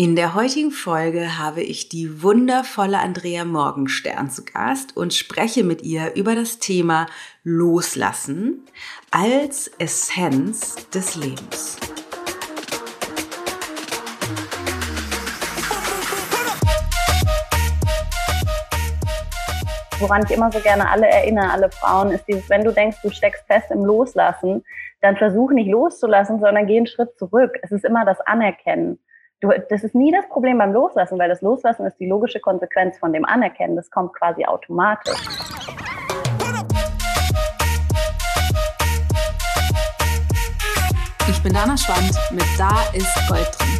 In der heutigen Folge habe ich die wundervolle Andrea Morgenstern zu Gast und spreche mit ihr über das Thema Loslassen als Essenz des Lebens. Woran ich immer so gerne alle erinnere, alle Frauen, ist dieses, wenn du denkst, du steckst fest im Loslassen, dann versuch nicht loszulassen, sondern geh einen Schritt zurück. Es ist immer das Anerkennen. Du, das ist nie das Problem beim Loslassen, weil das Loslassen ist die logische Konsequenz von dem Anerkennen. Das kommt quasi automatisch. Ich bin Dana Schwand mit Da ist Gold drin.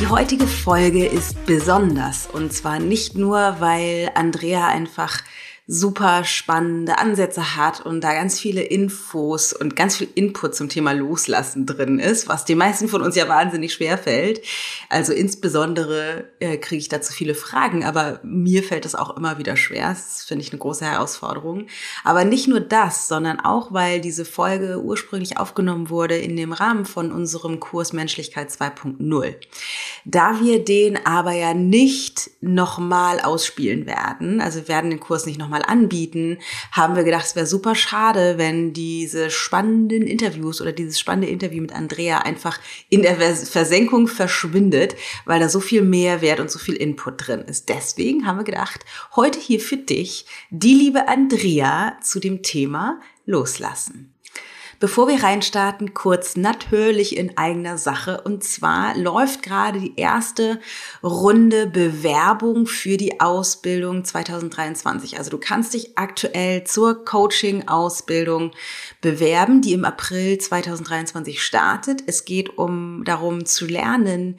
Die heutige Folge ist besonders und zwar nicht nur, weil Andrea einfach super spannende Ansätze hat und da ganz viele Infos und ganz viel Input zum Thema Loslassen drin ist, was den meisten von uns ja wahnsinnig schwer fällt. Also insbesondere äh, kriege ich dazu viele Fragen, aber mir fällt es auch immer wieder schwer. Das finde ich eine große Herausforderung. Aber nicht nur das, sondern auch, weil diese Folge ursprünglich aufgenommen wurde in dem Rahmen von unserem Kurs Menschlichkeit 2.0. Da wir den aber ja nicht nochmal ausspielen werden, also wir werden den Kurs nicht nochmal anbieten, haben wir gedacht, es wäre super schade, wenn diese spannenden Interviews oder dieses spannende Interview mit Andrea einfach in der Versenkung verschwindet, weil da so viel Mehrwert und so viel Input drin ist. Deswegen haben wir gedacht, heute hier für dich die liebe Andrea zu dem Thema Loslassen. Bevor wir reinstarten, kurz natürlich in eigener Sache. Und zwar läuft gerade die erste Runde Bewerbung für die Ausbildung 2023. Also du kannst dich aktuell zur Coaching-Ausbildung bewerben, die im April 2023 startet. Es geht um darum zu lernen,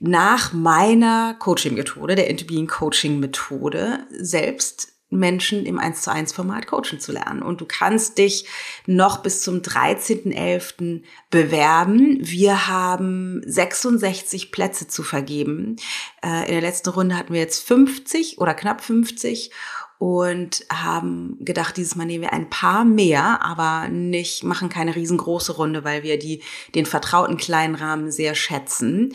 nach meiner Coaching-Methode, der Interbeing Coaching-Methode, selbst Menschen im 1 zu 1 Format coachen zu lernen. Und du kannst dich noch bis zum 13.11. bewerben. Wir haben 66 Plätze zu vergeben. Äh, in der letzten Runde hatten wir jetzt 50 oder knapp 50 und haben gedacht, dieses Mal nehmen wir ein paar mehr, aber nicht, machen keine riesengroße Runde, weil wir die, den vertrauten kleinen Rahmen sehr schätzen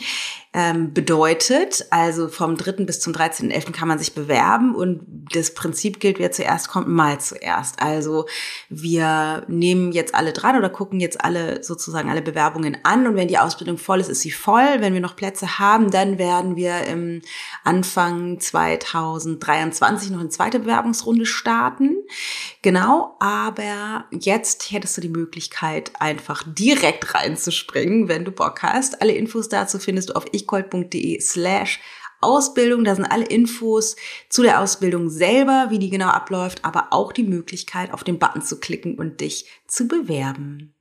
ähm, bedeutet. Also vom 3. bis zum 13.11. kann man sich bewerben und das Prinzip gilt, wer zuerst kommt, mal zuerst. Also wir nehmen jetzt alle dran oder gucken jetzt alle sozusagen alle Bewerbungen an und wenn die Ausbildung voll ist, ist sie voll. Wenn wir noch Plätze haben, dann werden wir im Anfang 2023 noch eine zweite Bewerbungsrunde starten. Genau, aber jetzt hättest du die Möglichkeit, einfach direkt reinzuspringen, wenn du Bock hast. Alle Infos dazu findest du auf ich lichtgold.de slash Ausbildung. Da sind alle Infos zu der Ausbildung selber, wie die genau abläuft, aber auch die Möglichkeit, auf den Button zu klicken und dich zu bewerben.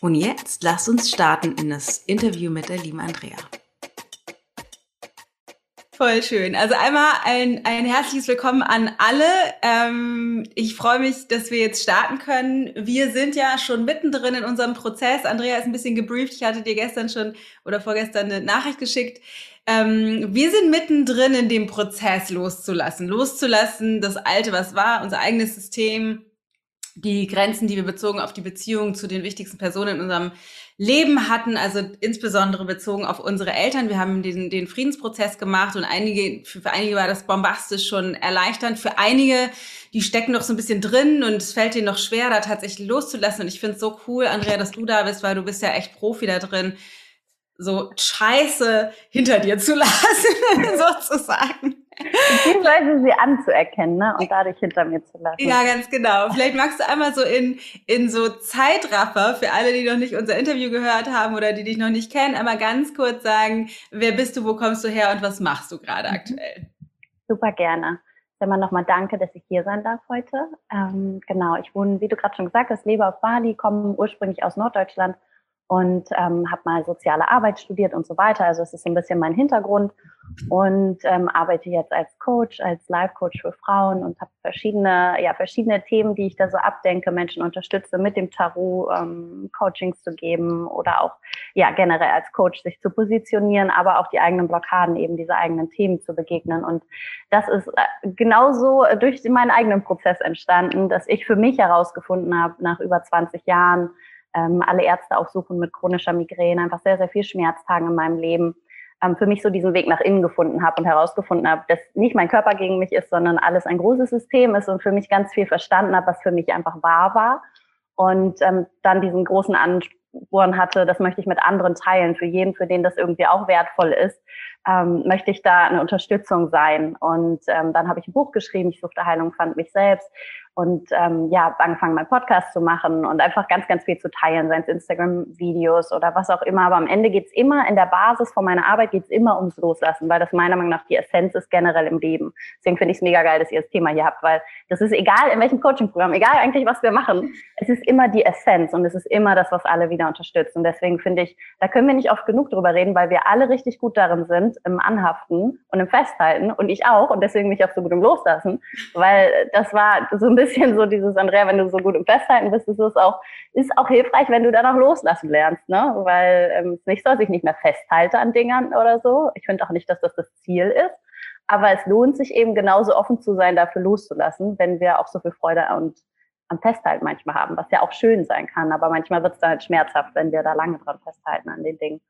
Und jetzt lass uns starten in das Interview mit der lieben Andrea. Voll schön. Also einmal ein, ein herzliches Willkommen an alle. Ähm, ich freue mich, dass wir jetzt starten können. Wir sind ja schon mittendrin in unserem Prozess. Andrea ist ein bisschen gebrieft. Ich hatte dir gestern schon oder vorgestern eine Nachricht geschickt. Ähm, wir sind mittendrin in dem Prozess loszulassen. Loszulassen, das Alte, was war, unser eigenes System, die Grenzen, die wir bezogen auf die Beziehung zu den wichtigsten Personen in unserem Leben hatten, also insbesondere bezogen auf unsere Eltern. Wir haben den, den Friedensprozess gemacht und einige, für, einige war das bombastisch schon erleichternd. Für einige, die stecken noch so ein bisschen drin und es fällt denen noch schwer, da tatsächlich loszulassen. Und ich finde es so cool, Andrea, dass du da bist, weil du bist ja echt Profi da drin, so Scheiße hinter dir zu lassen, sozusagen. Beziehungsweise sie anzuerkennen ne? und dadurch hinter mir zu lassen. Ja, ganz genau. Vielleicht magst du einmal so in, in so Zeitraffer für alle, die noch nicht unser Interview gehört haben oder die dich noch nicht kennen, einmal ganz kurz sagen, wer bist du, wo kommst du her und was machst du gerade mhm. aktuell? Super gerne. Immer nochmal danke, dass ich hier sein darf heute. Ähm, genau, ich wohne, wie du gerade schon gesagt hast, lebe auf Bali, komme ursprünglich aus Norddeutschland und ähm, habe mal soziale Arbeit studiert und so weiter. Also es ist so ein bisschen mein Hintergrund und ähm, arbeite jetzt als Coach, als Life-Coach für Frauen und habe verschiedene, ja, verschiedene Themen, die ich da so abdenke, Menschen unterstütze, mit dem Tarot ähm, Coachings zu geben oder auch ja generell als Coach sich zu positionieren, aber auch die eigenen Blockaden, eben diese eigenen Themen zu begegnen. Und das ist äh, genauso durch meinen eigenen Prozess entstanden, dass ich für mich herausgefunden habe, nach über 20 Jahren, ähm, alle Ärzte aufsuchen mit chronischer Migräne, einfach sehr, sehr viel Schmerztagen in meinem Leben, ähm, für mich so diesen Weg nach innen gefunden habe und herausgefunden habe, dass nicht mein Körper gegen mich ist, sondern alles ein großes System ist und für mich ganz viel verstanden habe, was für mich einfach wahr war. Und ähm, dann diesen großen Ansporn hatte, das möchte ich mit anderen teilen, für jeden, für den das irgendwie auch wertvoll ist, ähm, möchte ich da eine Unterstützung sein. Und ähm, dann habe ich ein Buch geschrieben, ich suchte Heilung, fand mich selbst und ähm, ja, habe angefangen, meinen Podcast zu machen und einfach ganz, ganz viel zu teilen, seien es Instagram-Videos oder was auch immer. Aber am Ende geht's immer, in der Basis von meiner Arbeit geht's immer ums Loslassen, weil das meiner Meinung nach die Essenz ist generell im Leben. Deswegen finde ich es mega geil, dass ihr das Thema hier habt, weil das ist egal, in welchem Coaching-Programm, egal eigentlich, was wir machen, es ist immer die Essenz und es ist immer das, was alle wieder unterstützt. Und deswegen finde ich, da können wir nicht oft genug drüber reden, weil wir alle richtig gut darin sind, im Anhaften und im Festhalten und ich auch und deswegen mich auch so gut im Loslassen, weil das war so ein bisschen so dieses, Andrea, wenn du so gut im Festhalten bist, ist es auch, ist auch hilfreich, wenn du dann auch loslassen lernst, ne? Weil ähm, es nicht so, dass ich nicht mehr festhalte an Dingern oder so. Ich finde auch nicht, dass das das Ziel ist. Aber es lohnt sich eben genauso offen zu sein, dafür loszulassen, wenn wir auch so viel Freude und am Festhalten manchmal haben, was ja auch schön sein kann. Aber manchmal wird es dann halt schmerzhaft, wenn wir da lange dran festhalten an den Dingen.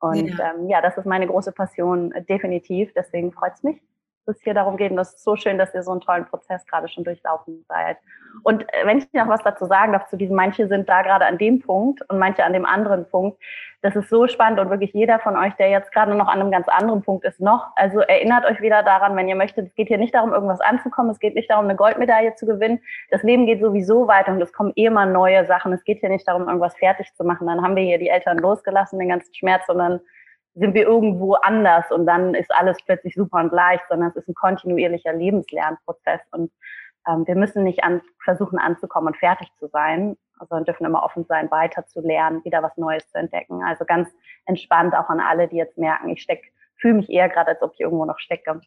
Und ja. Ähm, ja, das ist meine große Passion, äh, definitiv. Deswegen freut es mich, es hier darum geht. Das ist so schön, dass ihr so einen tollen Prozess gerade schon durchlaufen seid. Und äh, wenn ich noch was dazu sagen darf, zu diesem, manche sind da gerade an dem Punkt und manche an dem anderen Punkt. Das ist so spannend und wirklich jeder von euch, der jetzt gerade noch an einem ganz anderen Punkt ist, noch. Also erinnert euch wieder daran, wenn ihr möchtet, es geht hier nicht darum, irgendwas anzukommen, es geht nicht darum, eine Goldmedaille zu gewinnen. Das Leben geht sowieso weiter und es kommen immer neue Sachen. Es geht hier nicht darum, irgendwas fertig zu machen. Dann haben wir hier die Eltern losgelassen, den ganzen Schmerz, sondern sind wir irgendwo anders und dann ist alles plötzlich super und leicht, sondern es ist ein kontinuierlicher Lebenslernprozess und ähm, wir müssen nicht an, versuchen anzukommen und fertig zu sein, sondern dürfen immer offen sein, weiter zu lernen, wieder was Neues zu entdecken. Also ganz entspannt auch an alle, die jetzt merken, ich steck, fühle mich eher gerade, als ob ich irgendwo noch stecke.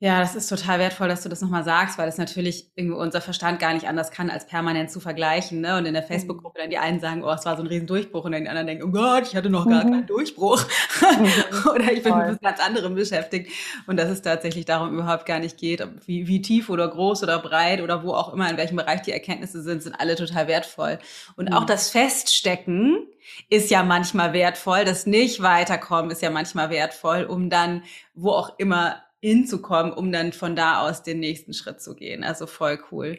Ja, das ist total wertvoll, dass du das nochmal sagst, weil das natürlich irgendwie unser Verstand gar nicht anders kann, als permanent zu vergleichen. Ne? Und in der mhm. Facebook-Gruppe dann die einen sagen, oh, es war so ein Riesendurchbruch und dann die anderen denken, oh Gott, ich hatte noch gar mhm. keinen Durchbruch. Mhm. Oder ich bin Voll. mit ganz anderem beschäftigt. Und dass es tatsächlich darum überhaupt gar nicht geht, wie, wie tief oder groß oder breit oder wo auch immer, in welchem Bereich die Erkenntnisse sind, sind alle total wertvoll. Und mhm. auch das Feststecken ist ja manchmal wertvoll. Das nicht weiterkommen ist ja manchmal wertvoll, um dann, wo auch immer hinzukommen, um dann von da aus den nächsten Schritt zu gehen. Also voll cool.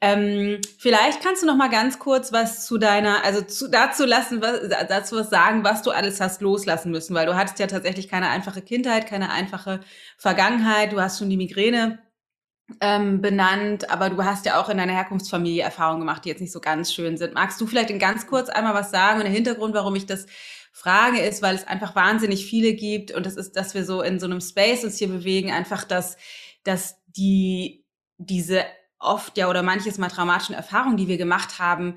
Ähm, vielleicht kannst du noch mal ganz kurz was zu deiner, also zu, dazu lassen, was, dazu was sagen, was du alles hast loslassen müssen, weil du hattest ja tatsächlich keine einfache Kindheit, keine einfache Vergangenheit. Du hast schon die Migräne ähm, benannt, aber du hast ja auch in deiner Herkunftsfamilie Erfahrungen gemacht, die jetzt nicht so ganz schön sind. Magst du vielleicht in ganz kurz einmal was sagen und der Hintergrund, warum ich das Frage ist, weil es einfach wahnsinnig viele gibt und das ist, dass wir so in so einem Space uns hier bewegen, einfach, dass, dass die, diese oft ja oder manches mal traumatischen Erfahrungen, die wir gemacht haben,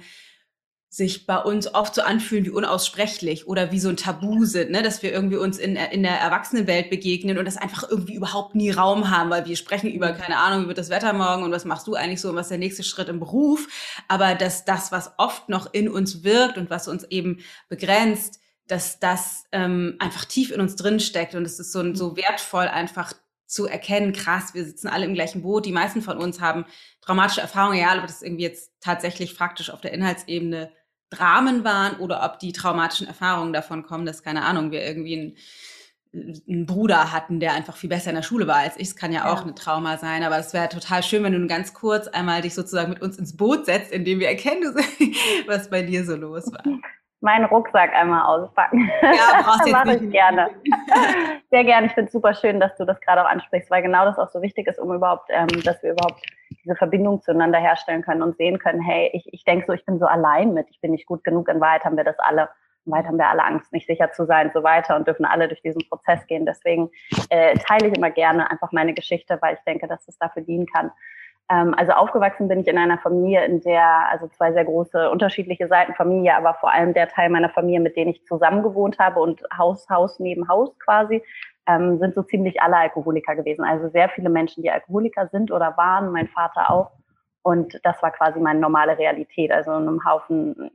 sich bei uns oft so anfühlen wie unaussprechlich oder wie so ein Tabu sind, ne? dass wir irgendwie uns in, in der Erwachsenenwelt begegnen und das einfach irgendwie überhaupt nie Raum haben, weil wir sprechen über, mhm. keine Ahnung, wie wird das Wetter morgen und was machst du eigentlich so und was ist der nächste Schritt im Beruf. Aber dass das, was oft noch in uns wirkt und was uns eben begrenzt, dass das ähm, einfach tief in uns drin steckt und es ist so, so mhm. wertvoll einfach zu erkennen, krass, wir sitzen alle im gleichen Boot. Die meisten von uns haben traumatische Erfahrungen, ja, ob das irgendwie jetzt tatsächlich faktisch auf der Inhaltsebene Dramen waren oder ob die traumatischen Erfahrungen davon kommen, dass, keine Ahnung, wir irgendwie einen, einen Bruder hatten, der einfach viel besser in der Schule war als ich. Es kann ja auch ja. eine Trauma sein, aber es wäre total schön, wenn du ganz kurz einmal dich sozusagen mit uns ins Boot setzt, indem wir erkennen, was bei dir so los war meinen Rucksack einmal auspacken. Ja, brauchst jetzt Mache ich gerne. Sehr gerne. Ich finde es super schön, dass du das gerade auch ansprichst, weil genau das auch so wichtig ist, um überhaupt, ähm, dass wir überhaupt diese Verbindung zueinander herstellen können und sehen können, hey, ich, ich denke so, ich bin so allein mit, ich bin nicht gut genug, in Wahrheit haben wir das alle. In Wahrheit haben wir alle Angst, nicht sicher zu sein und so weiter und dürfen alle durch diesen Prozess gehen. Deswegen äh, teile ich immer gerne einfach meine Geschichte, weil ich denke, dass es dafür dienen kann, also aufgewachsen bin ich in einer Familie, in der, also zwei sehr große unterschiedliche Seiten Familie, aber vor allem der Teil meiner Familie, mit denen ich zusammen gewohnt habe und Haus, Haus neben Haus quasi, ähm, sind so ziemlich alle Alkoholiker gewesen. Also sehr viele Menschen, die Alkoholiker sind oder waren, mein Vater auch. Und das war quasi meine normale Realität. Also in einem Haufen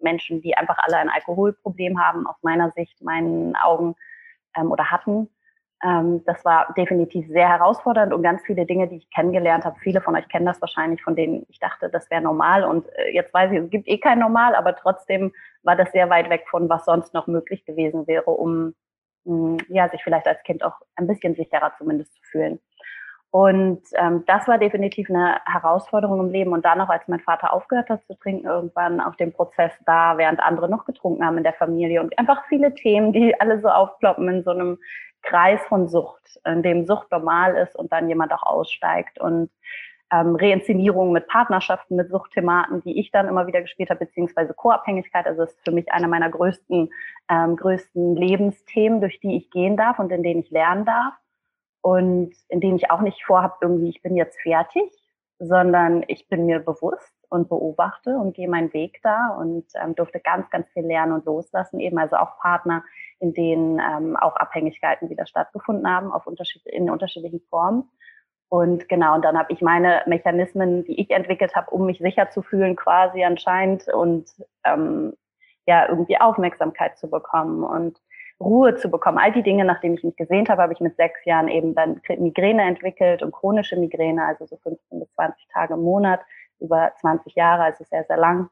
Menschen, die einfach alle ein Alkoholproblem haben, aus meiner Sicht, meinen Augen, ähm, oder hatten. Ähm, das war definitiv sehr herausfordernd und ganz viele Dinge, die ich kennengelernt habe. Viele von euch kennen das wahrscheinlich, von denen ich dachte, das wäre normal. Und äh, jetzt weiß ich, es gibt eh kein Normal, aber trotzdem war das sehr weit weg von, was sonst noch möglich gewesen wäre, um mh, ja, sich vielleicht als Kind auch ein bisschen sicherer zumindest zu fühlen. Und ähm, das war definitiv eine Herausforderung im Leben. Und dann auch, als mein Vater aufgehört hat zu trinken, irgendwann auf dem Prozess da, während andere noch getrunken haben in der Familie. Und einfach viele Themen, die alle so aufploppen in so einem Kreis von Sucht, in dem Sucht normal ist und dann jemand auch aussteigt. Und ähm, Reinszenierungen mit Partnerschaften, mit Suchtthematen, die ich dann immer wieder gespielt habe, beziehungsweise Co-Abhängigkeit. Also ist für mich einer meiner größten, ähm, größten Lebensthemen, durch die ich gehen darf und in denen ich lernen darf und in denen ich auch nicht vorhabe, irgendwie, ich bin jetzt fertig, sondern ich bin mir bewusst und beobachte und gehe meinen Weg da und ähm, durfte ganz, ganz viel lernen und loslassen, eben also auch Partner, in denen ähm, auch Abhängigkeiten wieder stattgefunden haben, auf unterschied in unterschiedlichen Formen. Und genau, und dann habe ich meine Mechanismen, die ich entwickelt habe, um mich sicher zu fühlen, quasi anscheinend und ähm, ja, irgendwie Aufmerksamkeit zu bekommen und Ruhe zu bekommen. All die Dinge, nachdem ich mich gesehnt habe, habe ich mit sechs Jahren eben dann Migräne entwickelt und chronische Migräne, also so 15 bis 20 Tage im Monat, über 20 Jahre, also sehr, sehr lang.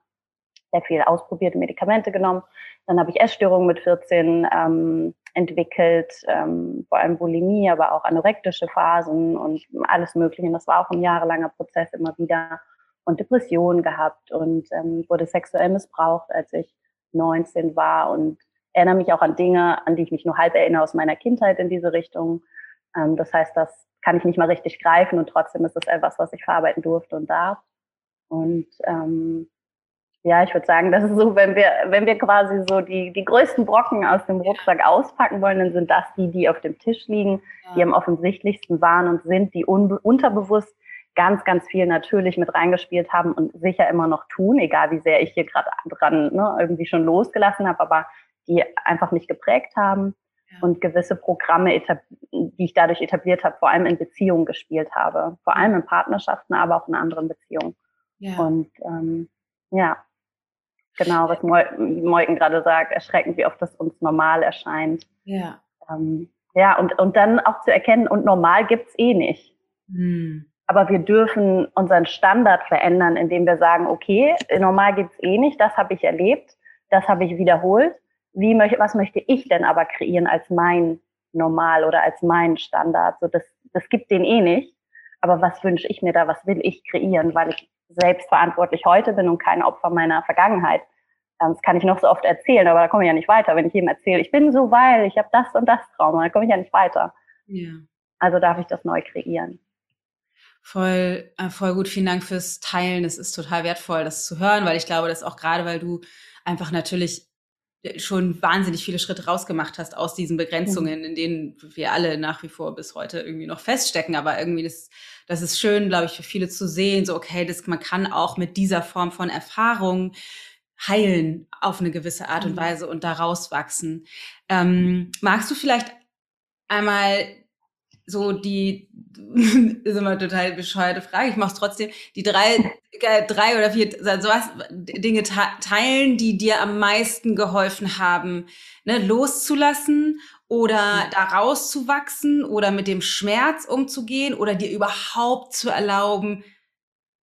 Sehr viel ausprobierte Medikamente genommen. Dann habe ich Essstörungen mit 14 ähm, entwickelt, ähm, vor allem Bulimie, aber auch anorektische Phasen und alles Mögliche. Und das war auch ein jahrelanger Prozess immer wieder. Und Depressionen gehabt und ähm, wurde sexuell missbraucht, als ich 19 war und erinnere mich auch an Dinge, an die ich mich nur halb erinnere aus meiner Kindheit in diese Richtung. Ähm, das heißt, das kann ich nicht mal richtig greifen und trotzdem ist es etwas, was ich verarbeiten durfte und darf. Und ähm, ja, ich würde sagen, das ist so, wenn wir, wenn wir quasi so die, die größten Brocken aus dem Rucksack auspacken wollen, dann sind das die, die auf dem Tisch liegen, ja. die am offensichtlichsten waren und sind, die unterbewusst ganz, ganz viel natürlich mit reingespielt haben und sicher immer noch tun, egal wie sehr ich hier gerade dran ne, irgendwie schon losgelassen habe, aber die einfach mich geprägt haben ja. und gewisse Programme, die ich dadurch etabliert habe, vor allem in Beziehungen gespielt habe. Vor allem in Partnerschaften, aber auch in anderen Beziehungen. Ja. Und ähm, ja, genau, was Moiken gerade sagt, erschreckend, wie oft das uns normal erscheint. Ja. Ähm, ja, und, und dann auch zu erkennen, und normal gibt's eh nicht. Hm. Aber wir dürfen unseren Standard verändern, indem wir sagen, okay, normal gibt's eh nicht, das habe ich erlebt, das habe ich wiederholt wie möchte, was möchte ich denn aber kreieren als mein Normal oder als mein Standard? So, das, das gibt den eh nicht. Aber was wünsche ich mir da? Was will ich kreieren? Weil ich selbstverantwortlich heute bin und kein Opfer meiner Vergangenheit. Ähm, das kann ich noch so oft erzählen, aber da komme ich ja nicht weiter. Wenn ich jedem erzähle, ich bin so, weil ich habe das und das Trauma, da komme ich ja nicht weiter. Ja. Also darf ich das neu kreieren. Voll, äh, voll gut. Vielen Dank fürs Teilen. Es ist total wertvoll, das zu hören, weil ich glaube, dass auch gerade, weil du einfach natürlich schon wahnsinnig viele Schritte rausgemacht hast aus diesen Begrenzungen, mhm. in denen wir alle nach wie vor bis heute irgendwie noch feststecken. Aber irgendwie das, das ist schön, glaube ich, für viele zu sehen, so okay, das, man kann auch mit dieser Form von Erfahrung heilen auf eine gewisse Art und mhm. Weise und da rauswachsen. Ähm, magst du vielleicht einmal so die, ist immer total bescheuerte Frage, ich mache es trotzdem, die drei, äh, drei oder vier sowas, Dinge teilen, die dir am meisten geholfen haben, ne, loszulassen oder da rauszuwachsen oder mit dem Schmerz umzugehen oder dir überhaupt zu erlauben,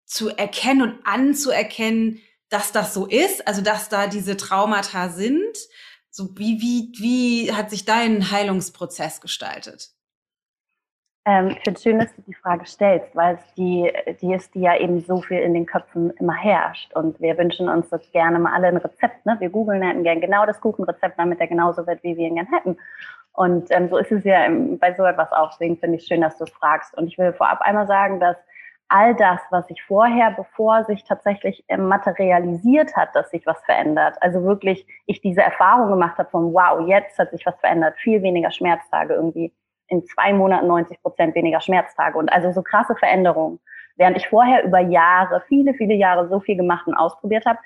zu erkennen und anzuerkennen, dass das so ist, also dass da diese Traumata sind. So wie, wie, wie hat sich dein Heilungsprozess gestaltet? Ähm, ich finde es schön, dass du die Frage stellst, weil es die, die ist, die ja eben so viel in den Köpfen immer herrscht. Und wir wünschen uns das gerne mal alle ein Rezept. Ne? Wir googeln hätten gern genau das Kuchenrezept, damit er genauso wird, wie wir ihn gern hätten. Und ähm, so ist es ja bei so etwas auch. Deswegen finde ich schön, dass du es fragst. Und ich will vorab einmal sagen, dass all das, was sich vorher, bevor sich tatsächlich ähm, materialisiert hat, dass sich was verändert, also wirklich ich diese Erfahrung gemacht habe von, wow, jetzt hat sich was verändert, viel weniger Schmerztage irgendwie in zwei Monaten 90 Prozent weniger Schmerztage und also so krasse Veränderungen. Während ich vorher über Jahre, viele, viele Jahre so viel gemacht und ausprobiert habe,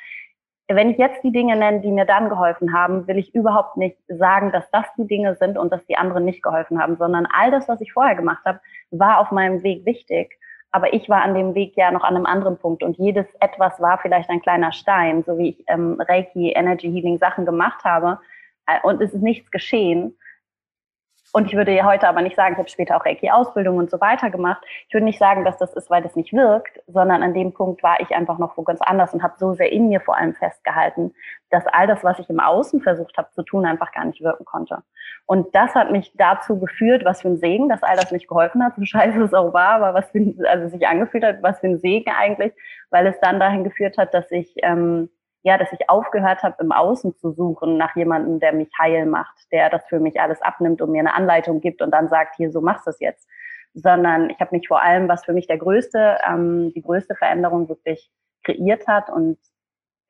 wenn ich jetzt die Dinge nenne, die mir dann geholfen haben, will ich überhaupt nicht sagen, dass das die Dinge sind und dass die anderen nicht geholfen haben, sondern all das, was ich vorher gemacht habe, war auf meinem Weg wichtig. Aber ich war an dem Weg ja noch an einem anderen Punkt und jedes etwas war vielleicht ein kleiner Stein, so wie ich ähm, Reiki, Energy Healing Sachen gemacht habe äh, und es ist nichts geschehen Und ich würde heute aber nicht sagen, ich habe später auch Reiki-Ausbildung und so weiter gemacht. Ich würde nicht sagen, dass das ist, weil das nicht wirkt, sondern an dem Punkt war ich einfach noch wo ganz anders und habe so sehr in mir vor allem festgehalten, dass all das, was ich im Außen versucht habe zu tun, einfach gar nicht wirken konnte. Und das hat mich dazu geführt, was für ein Segen, dass all das nicht geholfen hat, so scheiße es auch war, aber was für ein, also sich angefühlt hat, was für ein Segen eigentlich, weil es dann dahin geführt hat, dass ich ähm, ja, dass ich aufgehört habe, im Außen zu suchen nach jemandem, der mich heil macht, der das für mich alles abnimmt und mir eine Anleitung gibt und dann sagt, hier, so machst du es jetzt. Sondern ich habe mich vor allem, was für mich der größte, ähm, die größte Veränderung wirklich kreiert hat und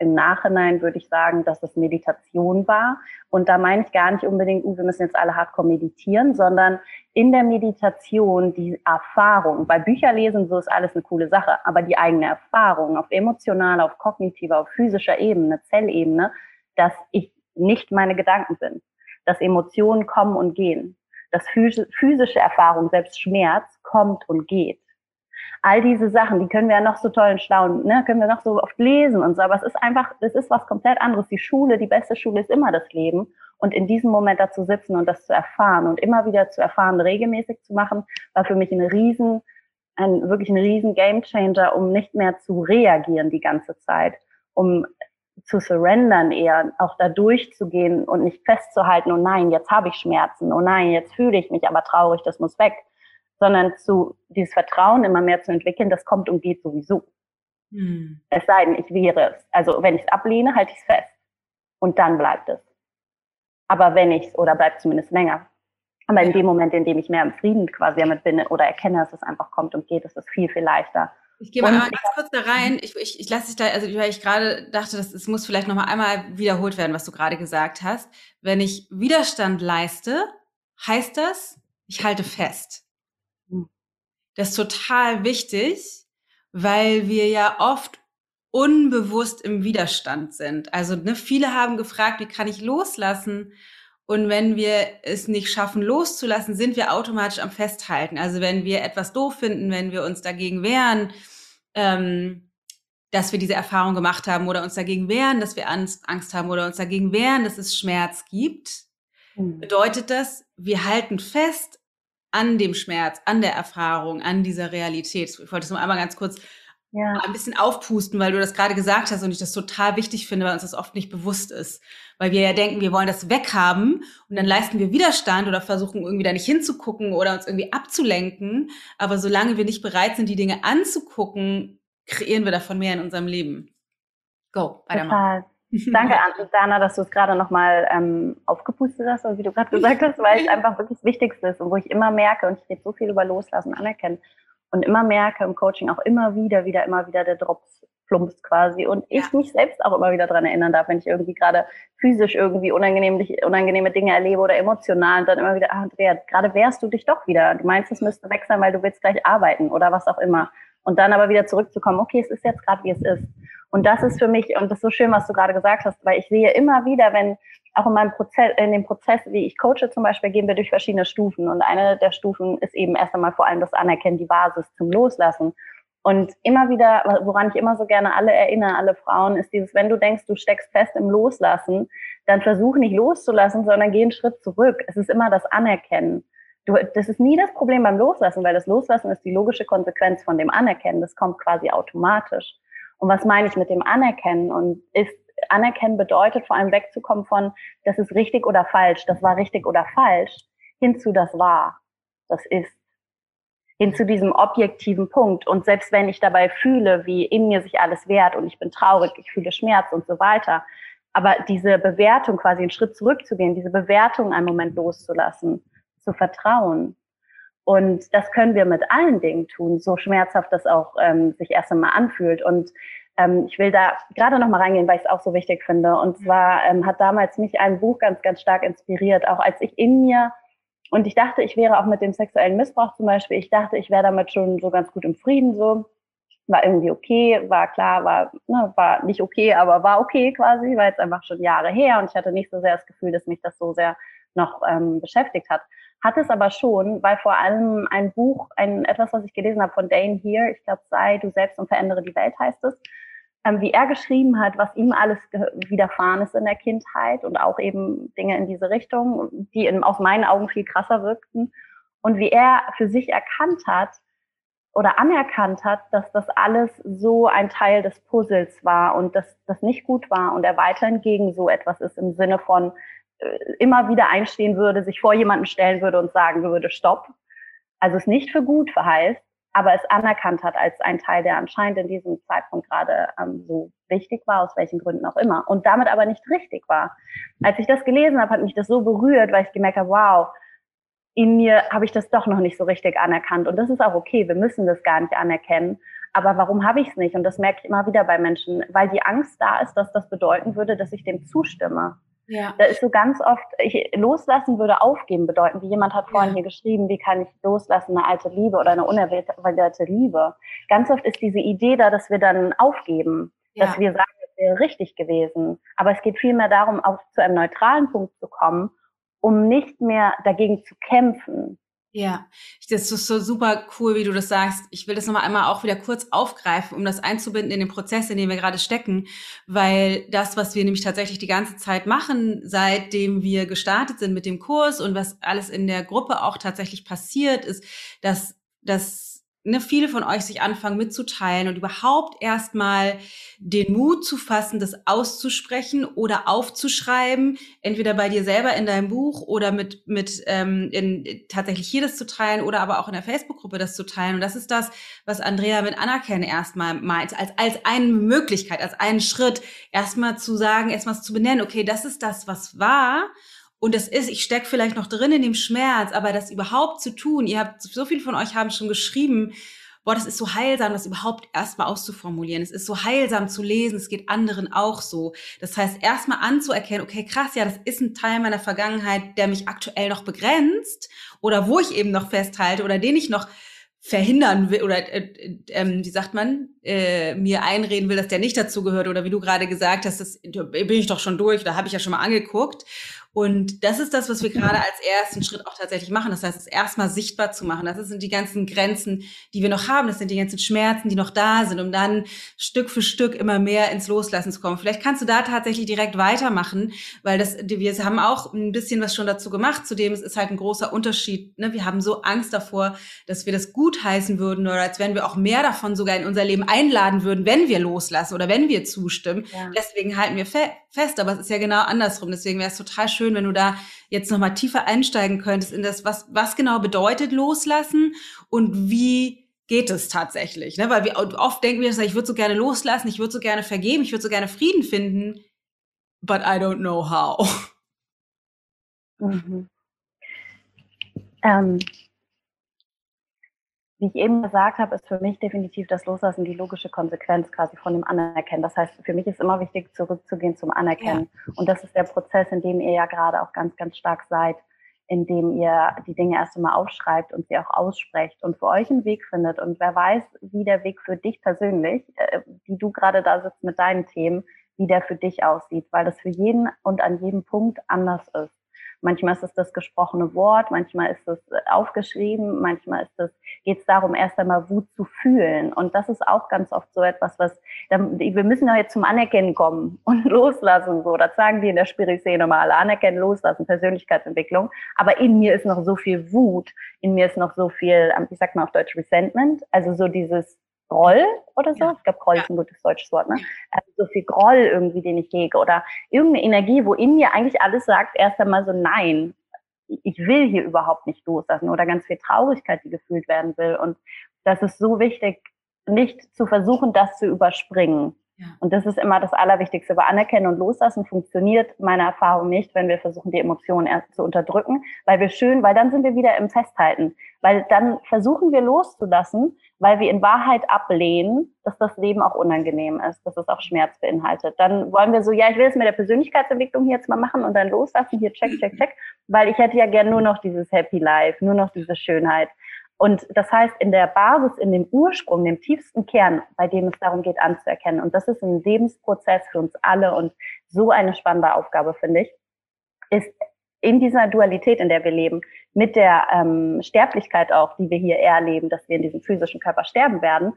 im Nachhinein würde ich sagen, dass es Meditation war. Und da meine ich gar nicht unbedingt, uh, wir müssen jetzt alle hardcore meditieren, sondern in der Meditation die Erfahrung. Bei Bücherlesen, so ist alles eine coole Sache, aber die eigene Erfahrung auf emotionaler, auf kognitiver, auf physischer Ebene, Zellebene, dass ich nicht meine Gedanken bin, dass Emotionen kommen und gehen, dass physische Erfahrung, selbst Schmerz, kommt und geht all diese Sachen, die können wir ja noch so toll und schlau, ne, können wir noch so oft lesen und so, aber es ist einfach, es ist was komplett anderes. Die Schule, die beste Schule ist immer das Leben. Und in diesem Moment dazu sitzen und das zu erfahren und immer wieder zu erfahren, regelmäßig zu machen, war für mich ein riesen, ein wirklich ein riesen Gamechanger, um nicht mehr zu reagieren die ganze Zeit, um zu surrendern eher, auch da durchzugehen und nicht festzuhalten, oh nein, jetzt habe ich Schmerzen, oh nein, jetzt fühle ich mich aber traurig, das muss weg, sondern zu dieses Vertrauen immer mehr zu entwickeln, das kommt und geht sowieso. Hm. Es sei denn, ich wäre es. Also wenn ich es ablehne, halte ich es fest. Und dann bleibt es. Aber wenn ich es, oder bleibt zumindest länger. Aber in dem Moment, in dem ich mehr im Frieden quasi damit bin oder erkenne, dass es einfach kommt und geht, ist es viel, viel leichter. Ich gehe mal, mal ganz kurz da rein. Ich, ich, ich lasse dich da, also weil ich gerade dachte, das, es muss vielleicht noch mal einmal wiederholt werden, was du gerade gesagt hast. Wenn ich Widerstand leiste, heißt das, ich halte fest. Das ist total wichtig, weil wir ja oft unbewusst im Widerstand sind. Also ne, viele haben gefragt, wie kann ich loslassen? Und wenn wir es nicht schaffen, loszulassen, sind wir automatisch am Festhalten. Also wenn wir etwas doof finden, wenn wir uns dagegen wehren, ähm, dass wir diese Erfahrung gemacht haben oder uns dagegen wehren, dass wir Angst, Angst haben oder uns dagegen wehren, dass es Schmerz gibt, mhm. bedeutet das, wir halten fest an dem Schmerz, an der Erfahrung, an dieser Realität. Ich wollte es nur einmal ganz kurz ja. ein bisschen aufpusten, weil du das gerade gesagt hast und ich das total wichtig finde, weil uns das oft nicht bewusst ist. Weil wir ja denken, wir wollen das weghaben und dann leisten wir Widerstand oder versuchen irgendwie da nicht hinzugucken oder uns irgendwie abzulenken. Aber solange wir nicht bereit sind, die Dinge anzugucken, kreieren wir davon mehr in unserem Leben. Go, weitermachen. Danke, Dana, dass du es gerade nochmal ähm, aufgepustet hast, wie du gerade gesagt hast, weil es einfach wirklich das Wichtigste ist und wo ich immer merke, und ich rede so viel über Loslassen, anerkennen, und immer merke im Coaching auch immer wieder, wieder, immer wieder der Drops plumpst quasi und ich ja. mich selbst auch immer wieder dran erinnern darf, wenn ich irgendwie gerade physisch irgendwie unangenehm, unangenehme Dinge erlebe oder emotional und dann immer wieder, ah, Andrea, gerade wehrst du dich doch wieder. Du meinst, es müsste weg sein, weil du willst gleich arbeiten oder was auch immer. Und dann aber wieder zurückzukommen, okay, es ist jetzt gerade, wie es ist. Und das ist für mich, und das ist so schön, was du gerade gesagt hast, weil ich sehe immer wieder, wenn auch in meinem Prozess, in dem Prozess, wie ich coache zum Beispiel, gehen wir durch verschiedene Stufen. Und eine der Stufen ist eben erst einmal vor allem das Anerkennen, die Basis zum Loslassen. Und immer wieder, woran ich immer so gerne alle erinnere, alle Frauen, ist dieses, wenn du denkst, du steckst fest im Loslassen, dann versuch nicht loszulassen, sondern geh einen Schritt zurück. Es ist immer das Anerkennen. Du, das ist nie das Problem beim Loslassen, weil das Loslassen ist die logische Konsequenz von dem Anerkennen. Das kommt quasi automatisch. Und was meine ich mit dem Anerkennen? Und ist anerkennen bedeutet vor allem wegzukommen von, das ist richtig oder falsch, das war richtig oder falsch, hin zu das war, das ist. Hin zu diesem objektiven Punkt. Und selbst wenn ich dabei fühle, wie in mir sich alles wehrt und ich bin traurig, ich fühle Schmerz und so weiter, aber diese Bewertung quasi einen Schritt zurückzugehen, diese Bewertung einen Moment loszulassen, zu vertrauen, und das können wir mit allen Dingen tun, so schmerzhaft das auch ähm, sich erst einmal anfühlt. Und ähm, ich will da gerade noch mal reingehen, weil ich es auch so wichtig finde. Und zwar ähm, hat damals mich ein Buch ganz, ganz stark inspiriert, auch als ich in mir und ich dachte, ich wäre auch mit dem sexuellen Missbrauch zum Beispiel, ich dachte, ich wäre damit schon so ganz gut im Frieden so. War irgendwie okay, war klar, war, ne, war nicht okay, aber war okay quasi, war jetzt einfach schon Jahre her und ich hatte nicht so sehr das Gefühl, dass mich das so sehr noch ähm, beschäftigt hat. Hat es aber schon, weil vor allem ein Buch, ein etwas, was ich gelesen habe von Dane hier, ich glaube, sei du selbst und verändere die Welt heißt es, ähm, wie er geschrieben hat, was ihm alles widerfahren ist in der Kindheit und auch eben Dinge in diese Richtung, die in, aus meinen Augen viel krasser wirkten. Und wie er für sich erkannt hat oder anerkannt hat, dass das alles so ein Teil des Puzzles war und dass das nicht gut war und er weiterhin gegen so etwas ist im Sinne von immer wieder einstehen würde, sich vor jemanden stellen würde und sagen würde, stopp. Also es nicht für gut verheißt, aber es anerkannt hat als ein Teil, der anscheinend in diesem Zeitpunkt gerade ähm, so wichtig war, aus welchen Gründen auch immer, und damit aber nicht richtig war. Als ich das gelesen habe, hat mich das so berührt, weil ich gemerkt habe, wow, in mir habe ich das doch noch nicht so richtig anerkannt. Und das ist auch okay, wir müssen das gar nicht anerkennen. Aber warum habe ich es nicht? Und das merke ich immer wieder bei Menschen, weil die Angst da ist, dass das bedeuten würde, dass ich dem zustimme. Ja. Da ist so ganz oft, ich, loslassen würde aufgeben bedeuten, wie jemand hat vorhin ja. hier geschrieben, wie kann ich loslassen, eine alte Liebe oder eine unerwiderte Liebe. Ganz oft ist diese Idee da, dass wir dann aufgeben, ja. dass wir sagen, es wäre richtig gewesen. Aber es geht vielmehr darum, auch zu einem neutralen Punkt zu kommen, um nicht mehr dagegen zu kämpfen, ja, das ist so super cool, wie du das sagst. Ich will das nochmal einmal auch wieder kurz aufgreifen, um das einzubinden in den Prozess, in dem wir gerade stecken, weil das, was wir nämlich tatsächlich die ganze Zeit machen, seitdem wir gestartet sind mit dem Kurs und was alles in der Gruppe auch tatsächlich passiert, ist, dass, dass ne, viele von euch sich anfangen mitzuteilen und überhaupt erstmal den Mut zu fassen, das auszusprechen oder aufzuschreiben, entweder bei dir selber in deinem Buch oder mit, mit ähm, in, tatsächlich hier das zu teilen oder aber auch in der Facebook-Gruppe das zu teilen. Und das ist das, was Andrea mit Anerkennen erstmal meint, als, als eine Möglichkeit, als einen Schritt, erstmal zu sagen, erstmal zu benennen, okay, das ist das, was war und das ist, ich stecke vielleicht noch drin in dem Schmerz, aber das überhaupt zu tun, ihr habt, so viele von euch haben schon geschrieben, boah, das ist so heilsam, das überhaupt erstmal auszuformulieren. Es ist so heilsam zu lesen, es geht anderen auch so. Das heißt, erstmal anzuerkennen, okay, krass, ja, das ist ein Teil meiner Vergangenheit, der mich aktuell noch begrenzt oder wo ich eben noch festhalte oder den ich noch verhindern will oder äh, äh, wie sagt man, äh, mir einreden will, dass der nicht dazu gehört oder wie du gerade gesagt hast, das bin ich doch schon durch, da habe ich ja schon mal angeguckt. Und das ist das, was wir gerade als ersten Schritt auch tatsächlich machen. Das heißt, es erstmal sichtbar zu machen. Das sind die ganzen Grenzen, die wir noch haben. Das sind die ganzen Schmerzen, die noch da sind, um dann Stück für Stück immer mehr ins Loslassen zu kommen. Vielleicht kannst du da tatsächlich direkt weitermachen, weil das, wir haben auch ein bisschen was schon dazu gemacht. Zudem es ist halt ein großer Unterschied. Ne? Wir haben so Angst davor, dass wir das gut heißen würden oder als wenn wir auch mehr davon sogar in unser Leben einladen würden, wenn wir loslassen oder wenn wir zustimmen. Ja. Deswegen halten wir fest. Aber es ist ja genau andersrum. Deswegen wäre es total schön, wenn du da jetzt nochmal tiefer einsteigen könntest in das, was, was genau bedeutet loslassen und wie geht es tatsächlich. Ne? Weil wir oft denken wir, ich würde so gerne loslassen, ich würde so gerne vergeben, ich würde so gerne Frieden finden, but I don't know how. Mhm. Ähm, wie ich eben gesagt habe, ist für mich definitiv das Loslassen die logische Konsequenz quasi von dem Anerkennen. Das heißt, für mich ist immer wichtig, zurückzugehen zum Anerkennen. Ja. Und das ist der Prozess, in dem ihr ja gerade auch ganz, ganz stark seid, in dem ihr die Dinge erst einmal aufschreibt und sie auch aussprecht und für euch einen Weg findet. Und wer weiß, wie der Weg für dich persönlich, äh, wie du gerade da sitzt mit deinen Themen, wie der für dich aussieht, weil das für jeden und an jedem Punkt anders ist. Manchmal ist es das gesprochene Wort, manchmal ist es äh, aufgeschrieben, manchmal ist es, geht es darum, erst einmal Wut zu fühlen. Und das ist auch ganz oft so etwas, was, wir müssen ja jetzt zum Anerkennen kommen und loslassen, so. Das sagen die in der Spirit-Szene mal, alle anerkennen, loslassen, Persönlichkeitsentwicklung. Aber in mir ist noch so viel Wut, in mir ist noch so viel, ähm, ich sag mal auf Deutsch Resentment, also so dieses, Groll oder so. Ja. Ich glaube, Groll ist ein gutes deutsches Wort, ne? Also so viel Groll irgendwie, den ich hege oder irgendeine Energie, wo in mir eigentlich alles sagt, erst einmal so nein, ich will hier überhaupt nicht loslassen oder ganz viel Traurigkeit, die gefühlt werden will. Und das ist so wichtig, nicht zu versuchen, das zu überspringen. Und das ist immer das Allerwichtigste. Bei Anerkennen und Loslassen funktioniert meiner Erfahrung nicht, wenn wir versuchen, die Emotionen erst zu unterdrücken, weil wir schön, weil dann sind wir wieder im Festhalten. Weil dann versuchen wir loszulassen, weil wir in Wahrheit ablehnen, dass das Leben auch unangenehm ist, dass es auch Schmerz beinhaltet. Dann wollen wir so, ja, ich will es mit der Persönlichkeitsentwicklung hier jetzt mal machen und dann loslassen, hier check, check, check, weil ich hätte ja gern nur noch dieses Happy Life, nur noch diese Schönheit. Und das heißt, in der Basis, in dem Ursprung, dem tiefsten Kern, bei dem es darum geht, anzuerkennen. Und das ist ein Lebensprozess für uns alle und so eine spannende Aufgabe, finde ich, ist in dieser Dualität, in der wir leben, mit der ähm, Sterblichkeit auch, die wir hier erleben, dass wir in diesem physischen Körper sterben werden,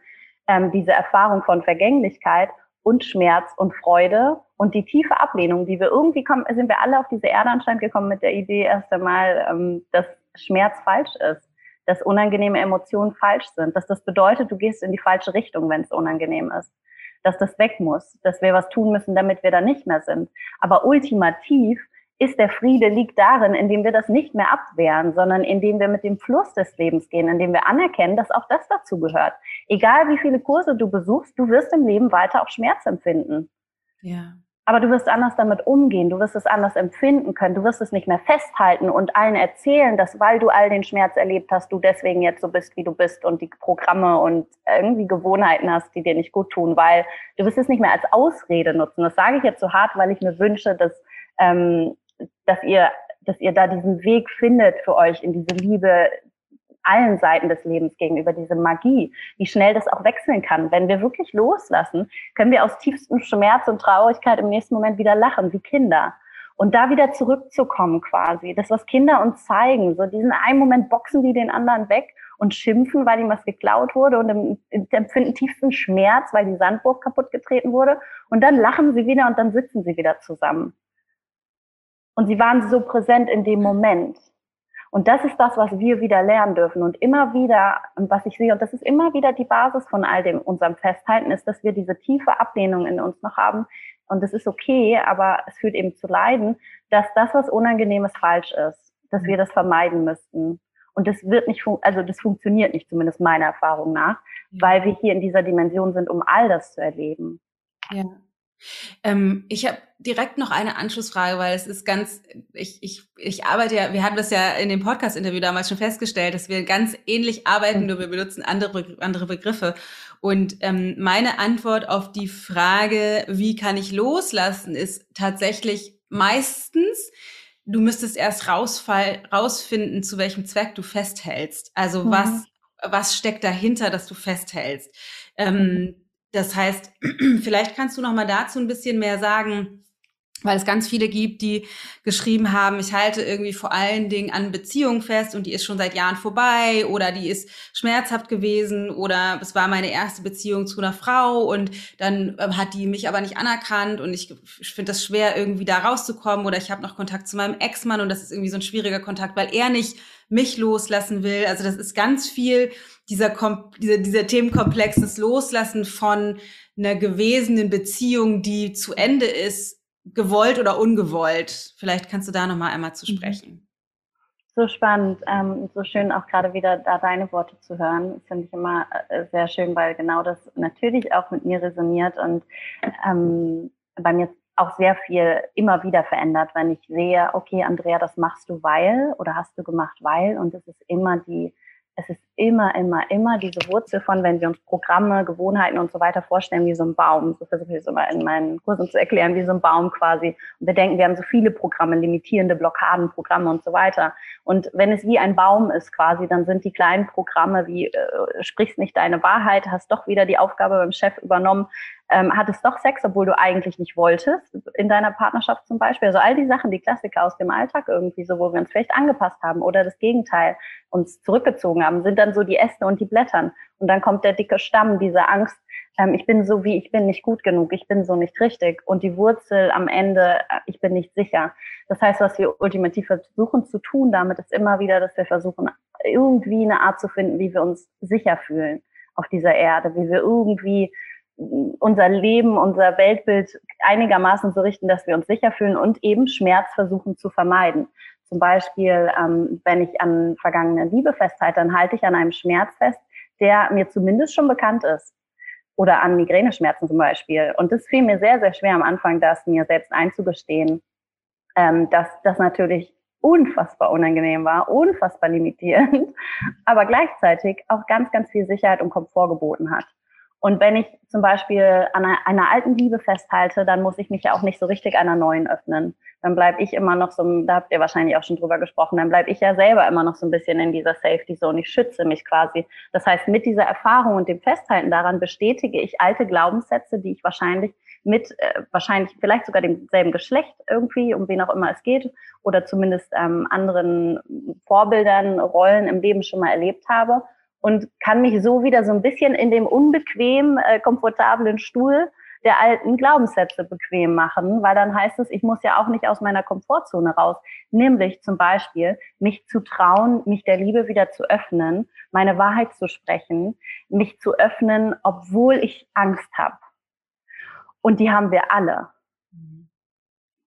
ähm, diese Erfahrung von Vergänglichkeit und Schmerz und Freude und die tiefe Ablehnung, die wir irgendwie kommen, sind wir alle auf diese Erde anscheinend gekommen mit der Idee erst einmal, ähm, dass Schmerz falsch ist, dass unangenehme Emotionen falsch sind, dass das bedeutet, du gehst in die falsche Richtung, wenn es unangenehm ist, dass das weg muss, dass wir was tun müssen, damit wir da nicht mehr sind. Aber ultimativ ist der Friede liegt darin, indem wir das nicht mehr abwehren, sondern indem wir mit dem Fluss des Lebens gehen, indem wir anerkennen, dass auch das dazu gehört. Egal wie viele Kurse du besuchst, du wirst im Leben weiter auch Schmerz empfinden. Ja. Aber du wirst anders damit umgehen, du wirst es anders empfinden können, du wirst es nicht mehr festhalten und allen erzählen, dass weil du all den Schmerz erlebt hast, du deswegen jetzt so bist, wie du bist und die Programme und irgendwie Gewohnheiten hast, die dir nicht gut tun, weil du wirst es nicht mehr als Ausrede nutzen. Das sage ich jetzt so hart, weil ich mir wünsche, dass ähm, dass ihr, dass ihr da diesen Weg findet für euch in diese Liebe allen Seiten des Lebens gegenüber, diese Magie, wie schnell das auch wechseln kann. Wenn wir wirklich loslassen, können wir aus tiefstem Schmerz und Traurigkeit im nächsten Moment wieder lachen, wie Kinder. Und da wieder zurückzukommen quasi, das, was Kinder uns zeigen, so diesen einen Moment boxen die den anderen weg und schimpfen, weil ihm was geklaut wurde und empfinden tiefsten Schmerz, weil die Sandburg kaputt getreten wurde. Und dann lachen sie wieder und dann sitzen sie wieder zusammen. Und sie waren so präsent in dem Moment. Und das ist das, was wir wieder lernen dürfen. Und immer wieder, und was ich sehe, und das ist immer wieder die Basis von all dem, unserem Festhalten, ist, dass wir diese tiefe Ablehnung in uns noch haben. Und das ist okay, aber es führt eben zu Leiden, dass das, was Unangenehmes falsch ist, dass wir das vermeiden müssten. Und das wird nicht, also das funktioniert nicht, zumindest meiner Erfahrung nach, weil wir hier in dieser Dimension sind, um all das zu erleben. Ja. Ähm, ich habe direkt noch eine Anschlussfrage, weil es ist ganz, ich, ich, ich arbeite ja, wir haben das ja in dem Podcast-Interview damals schon festgestellt, dass wir ganz ähnlich arbeiten, mhm. nur wir benutzen andere, andere Begriffe. Und ähm, meine Antwort auf die Frage, wie kann ich loslassen, ist tatsächlich meistens, du müsstest erst rausfall, rausfinden, zu welchem Zweck du festhältst. Also mhm. was, was steckt dahinter, dass du festhältst. Ähm, mhm das heißt, vielleicht kannst du noch mal dazu ein bisschen mehr sagen, weil es ganz viele gibt, die geschrieben haben, ich halte irgendwie vor allen Dingen an Beziehungen fest und die ist schon seit Jahren vorbei oder die ist schmerzhaft gewesen oder es war meine erste Beziehung zu einer Frau und dann ähm, hat die mich aber nicht anerkannt und ich, ich finde das schwer irgendwie da rauszukommen oder ich habe noch Kontakt zu meinem Ex-Mann und das ist irgendwie so ein schwieriger Kontakt, weil er nicht mich loslassen will. Also das ist ganz viel dieser, dieser, dieser Themenkomplex, das Loslassen von einer gewesenen Beziehung, die zu Ende ist, gewollt oder ungewollt. Vielleicht kannst du da noch mal einmal zu mhm. sprechen. So spannend, ähm, so schön auch gerade wieder da deine Worte zu hören. Finde ich immer äh, sehr schön, weil genau das natürlich auch mit mir resoniert und ähm, bei mir auch sehr viel immer wieder verändert, wenn ich sehe, okay, Andrea, das machst du weil oder hast du gemacht weil und es ist immer die es ist immer, immer, immer diese Wurzel von, wenn wir uns Programme, Gewohnheiten und so weiter vorstellen, wie so ein Baum. So versuche ich es immer in meinen Kursen zu erklären, wie so ein Baum quasi. Und wir denken, wir haben so viele Programme, limitierende Blockaden, Programme und so weiter. Und wenn es wie ein Baum ist quasi, dann sind die kleinen Programme wie, äh, sprichst nicht deine Wahrheit, hast doch wieder die Aufgabe beim Chef übernommen, ähm, hattest doch Sex, obwohl du eigentlich nicht wolltest, in deiner Partnerschaft zum Beispiel. Also all die Sachen, die Klassiker aus dem Alltag irgendwie, so wo wir uns vielleicht angepasst haben oder das Gegenteil, uns zurückgezogen haben, sind dann so die Äste und die Blättern. Und dann kommt der dicke Stamm, diese Angst, ähm, ich bin so wie, ich bin nicht gut genug, ich bin so nicht richtig. Und die Wurzel am Ende, äh, ich bin nicht sicher. Das heißt, was wir ultimativ versuchen zu tun damit, ist immer wieder, dass wir versuchen, irgendwie eine Art zu finden, wie wir uns sicher fühlen auf dieser Erde, wie wir irgendwie unser Leben, unser Weltbild einigermaßen so richten, dass wir uns sicher fühlen und eben Schmerz versuchen zu vermeiden. Zum Beispiel, ähm, wenn ich an vergangene Liebe festhalte, dann halte ich an einem Schmerz fest, der mir zumindest schon bekannt ist. Oder an Migräneschmerzen zum Beispiel. Und das fiel mir sehr, sehr schwer am Anfang, das mir selbst einzugestehen, ähm, dass das natürlich unfassbar unangenehm war, unfassbar limitierend, aber gleichzeitig auch ganz, ganz viel Sicherheit und Komfort geboten hat. Und wenn ich zum Beispiel an einer, einer, alten Liebe festhalte, dann muss ich mich ja auch nicht so richtig einer neuen öffnen. Dann bleibe ich immer noch so, da habt ihr wahrscheinlich auch schon drüber gesprochen, dann bleibe ich ja selber immer noch so ein bisschen in dieser Safety Zone. Ich schütze mich quasi. Das heißt, mit dieser Erfahrung und dem Festhalten daran bestätige ich alte Glaubenssätze, die ich wahrscheinlich mit, äh, wahrscheinlich vielleicht sogar demselben Geschlecht irgendwie, um wen auch immer es geht, oder zumindest ähm, anderen Vorbildern, Rollen im Leben schon mal erlebt habe und kann mich so wieder so ein bisschen in dem unbequem, äh, komfortablen Stuhl der alten Glaubenssätze bequem machen, weil dann heißt es, ich muss ja auch nicht aus meiner Komfortzone raus. Nämlich zum Beispiel, mich zu trauen, mich der Liebe wieder zu öffnen, meine Wahrheit zu sprechen, mich zu öffnen, obwohl ich Angst habe. Und die haben wir alle.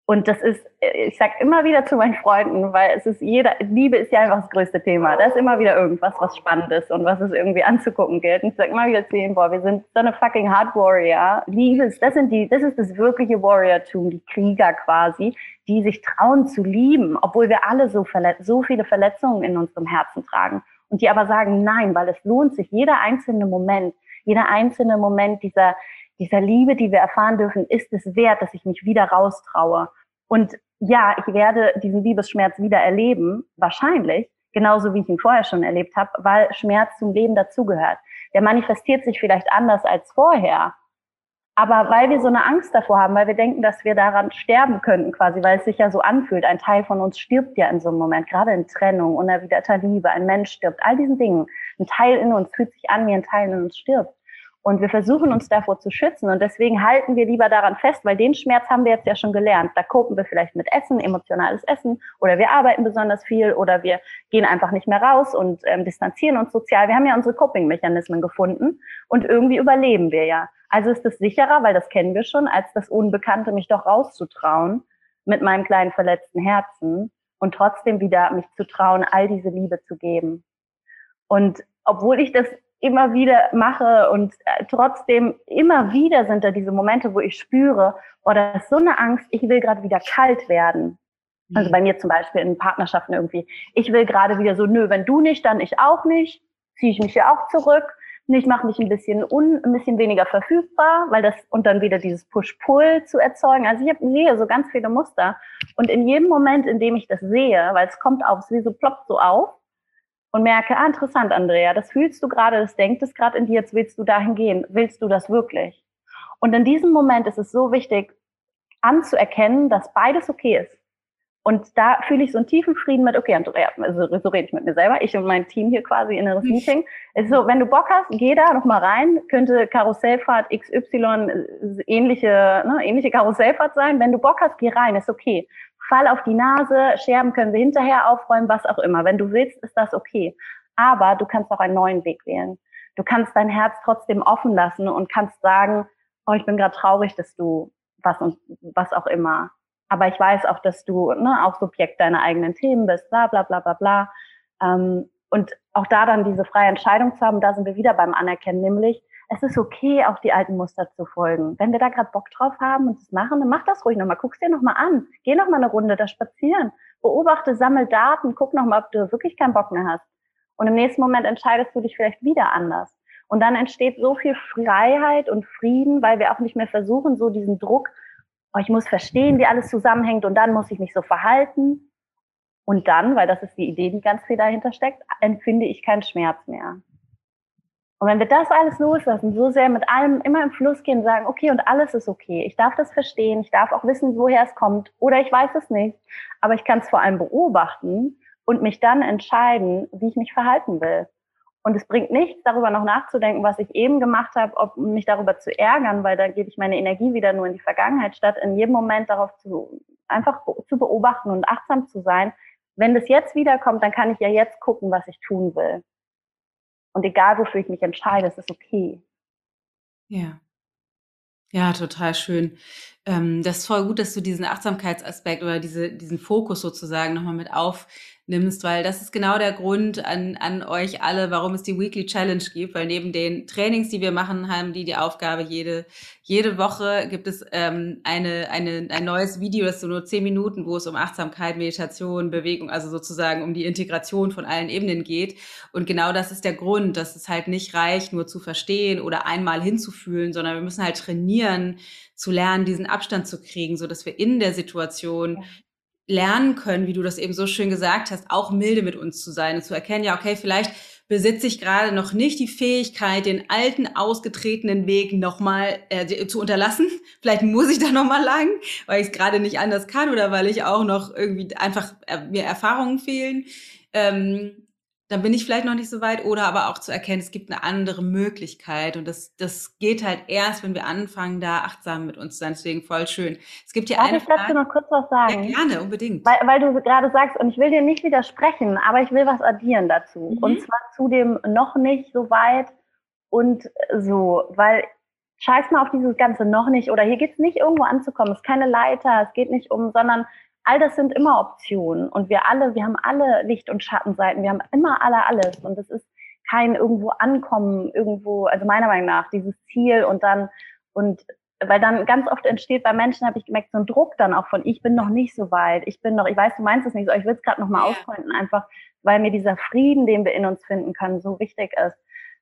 Und das ist, ich sag immer wieder zu meinen Freunden, weil es ist jeder, Liebe ist ja einfach das größte Thema. Da ist immer wieder irgendwas, was spannend ist und was es irgendwie anzugucken gilt. Und ich sag immer wieder zu ihnen, boah, wir sind so eine fucking Hard Warrior. Liebe ist, das sind die, das ist das wirkliche Warriortum, die Krieger quasi, die sich trauen zu lieben, obwohl wir alle so, so viele Verletzungen in unserem Herzen tragen. Und die aber sagen, nein, weil es lohnt sich, jeder einzelne Moment, jeder einzelne Moment dieser, dieser Liebe, die wir erfahren dürfen, ist es wert, dass ich mich wieder raustraue. Und ja, ich werde diesen Liebesschmerz wieder erleben, wahrscheinlich, genauso wie ich ihn vorher schon erlebt habe, weil Schmerz zum Leben dazugehört. Der manifestiert sich vielleicht anders als vorher. Aber weil wir so eine Angst davor haben, weil wir denken, dass wir daran sterben könnten quasi, weil es sich ja so anfühlt, ein Teil von uns stirbt ja in so einem Moment, gerade in Trennung, unerwiderter Liebe, ein Mensch stirbt, all diesen Dingen. Ein Teil in uns fühlt sich an, wie ein Teil in uns stirbt. Und wir versuchen uns davor zu schützen. Und deswegen halten wir lieber daran fest, weil den Schmerz haben wir jetzt ja schon gelernt. Da kopen wir vielleicht mit Essen, emotionales Essen, oder wir arbeiten besonders viel, oder wir gehen einfach nicht mehr raus und ähm, distanzieren uns sozial. Wir haben ja unsere Coping-Mechanismen gefunden und irgendwie überleben wir ja. Also ist es sicherer, weil das kennen wir schon, als das Unbekannte, mich doch rauszutrauen mit meinem kleinen verletzten Herzen und trotzdem wieder mich zu trauen, all diese Liebe zu geben. Und obwohl ich das immer wieder mache und äh, trotzdem immer wieder sind da diese Momente, wo ich spüre, oh, ist so eine Angst, ich will gerade wieder kalt werden. Also mhm. bei mir zum Beispiel in Partnerschaften irgendwie. Ich will gerade wieder so, nö, wenn du nicht, dann ich auch nicht. Ziehe ich mich ja auch zurück. Ich mache mich ein bisschen un, ein bisschen weniger verfügbar, weil das und dann wieder dieses Push-Pull zu erzeugen. Also ich hab, sehe so ganz viele Muster und in jedem Moment, in dem ich das sehe, weil es kommt auf, es wie so ploppt so auf, und merke, ah, interessant, Andrea, das fühlst du gerade, das denkt es gerade in dir, jetzt willst du dahin gehen. Willst du das wirklich? Und in diesem Moment ist es so wichtig, anzuerkennen, dass beides okay ist. Und da fühle ich so einen tiefen Frieden mit, okay, Andrea, also so rede ich mit mir selber, ich und mein Team hier quasi in einem hm. Meeting. Es ist so, wenn du Bock hast, geh da noch mal rein, könnte Karussellfahrt XY äh, ähnliche, ne, ähnliche Karussellfahrt sein. Wenn du Bock hast, geh rein, ist okay. Fall auf die Nase, Scherben können wir hinterher aufräumen, was auch immer. Wenn du willst, ist das okay. Aber du kannst auch einen neuen Weg wählen. Du kannst dein Herz trotzdem offen lassen und kannst sagen, oh, ich bin gerade traurig, dass du was und was auch immer. Aber ich weiß auch, dass du ne, auch Subjekt deiner eigenen Themen bist, bla bla bla bla bla. Ähm, und auch da dann diese freie Entscheidung zu haben, da sind wir wieder beim Anerkennen, nämlich es ist okay, auch die alten Muster zu folgen. Wenn wir da gerade Bock drauf haben und das machen, dann mach das ruhig nochmal. Guck's dir nochmal an. Geh nochmal eine Runde da spazieren. Beobachte, sammel Daten, guck nochmal, ob du wirklich keinen Bock mehr hast. Und im nächsten Moment entscheidest du dich vielleicht wieder anders. Und dann entsteht so viel Freiheit und Frieden, weil wir auch nicht mehr versuchen, so diesen Druck, oh, ich muss verstehen, wie alles zusammenhängt und dann muss ich mich so verhalten. Und dann, weil das ist die Idee, die ganz viel dahinter steckt, empfinde ich keinen Schmerz mehr. Und wenn wir das alles loslassen, so sehr mit allem immer im Fluss gehen, sagen, okay, und alles ist okay. Ich darf das verstehen, ich darf auch wissen, woher es kommt, oder ich weiß es nicht, aber ich kann es vor allem beobachten und mich dann entscheiden, wie ich mich verhalten will. Und es bringt nichts, darüber noch nachzudenken, was ich eben gemacht habe, ob mich darüber zu ärgern, weil dann gebe ich meine Energie wieder nur in die Vergangenheit, statt in jedem Moment darauf zu, einfach zu beobachten und achtsam zu sein. Wenn das jetzt wiederkommt, dann kann ich ja jetzt gucken, was ich tun will. Und egal, wofür ich mich entscheide, es ist okay. Ja. Ja, total schön. Ähm, das ist voll gut, dass du diesen Achtsamkeitsaspekt oder diese, diesen Fokus sozusagen nochmal mit auf, nimmst, weil das ist genau der Grund an, an euch alle, warum es die Weekly Challenge gibt, weil neben den Trainings, die wir machen, haben die die Aufgabe, jede, jede Woche gibt es ähm, eine, eine, ein neues Video, das so nur zehn Minuten, wo es um Achtsamkeit, Meditation, Bewegung, also sozusagen um die Integration von allen Ebenen geht. Und genau das ist der Grund, dass es halt nicht reicht, nur zu verstehen oder einmal hinzufühlen, sondern wir müssen halt trainieren, zu lernen, diesen Abstand zu kriegen, so dass wir in der Situation lernen können, wie du das eben so schön gesagt hast, auch milde mit uns zu sein und zu erkennen, ja, okay, vielleicht besitze ich gerade noch nicht die Fähigkeit, den alten, ausgetretenen Weg nochmal äh, zu unterlassen. Vielleicht muss ich da nochmal lang, weil ich es gerade nicht anders kann oder weil ich auch noch irgendwie einfach äh, mir Erfahrungen fehlen. Ähm, dann bin ich vielleicht noch nicht so weit oder aber auch zu erkennen, es gibt eine andere Möglichkeit und das, das geht halt erst, wenn wir anfangen, da achtsam mit uns zu sein. Deswegen voll schön. Es gibt hier Darf eine ich dazu Frage. noch kurz was sagen? Ja, gerne, unbedingt. Weil, weil du gerade sagst, und ich will dir nicht widersprechen, aber ich will was addieren dazu. Mhm. Und zwar zu dem noch nicht so weit und so, weil scheiß mal auf dieses ganze noch nicht oder hier geht's nicht irgendwo anzukommen. Es ist keine Leiter, es geht nicht um, sondern all das sind immer Optionen und wir alle, wir haben alle Licht- und Schattenseiten, wir haben immer alle alles und es ist kein irgendwo ankommen, irgendwo, also meiner Meinung nach, dieses Ziel und dann, und weil dann ganz oft entsteht bei Menschen, habe ich gemerkt, so ein Druck dann auch von, ich bin noch nicht so weit, ich bin noch, ich weiß, du meinst es nicht so, ich will es gerade nochmal Ja. auspointen, einfach, weil mir dieser Frieden, den wir in uns finden können, so wichtig ist.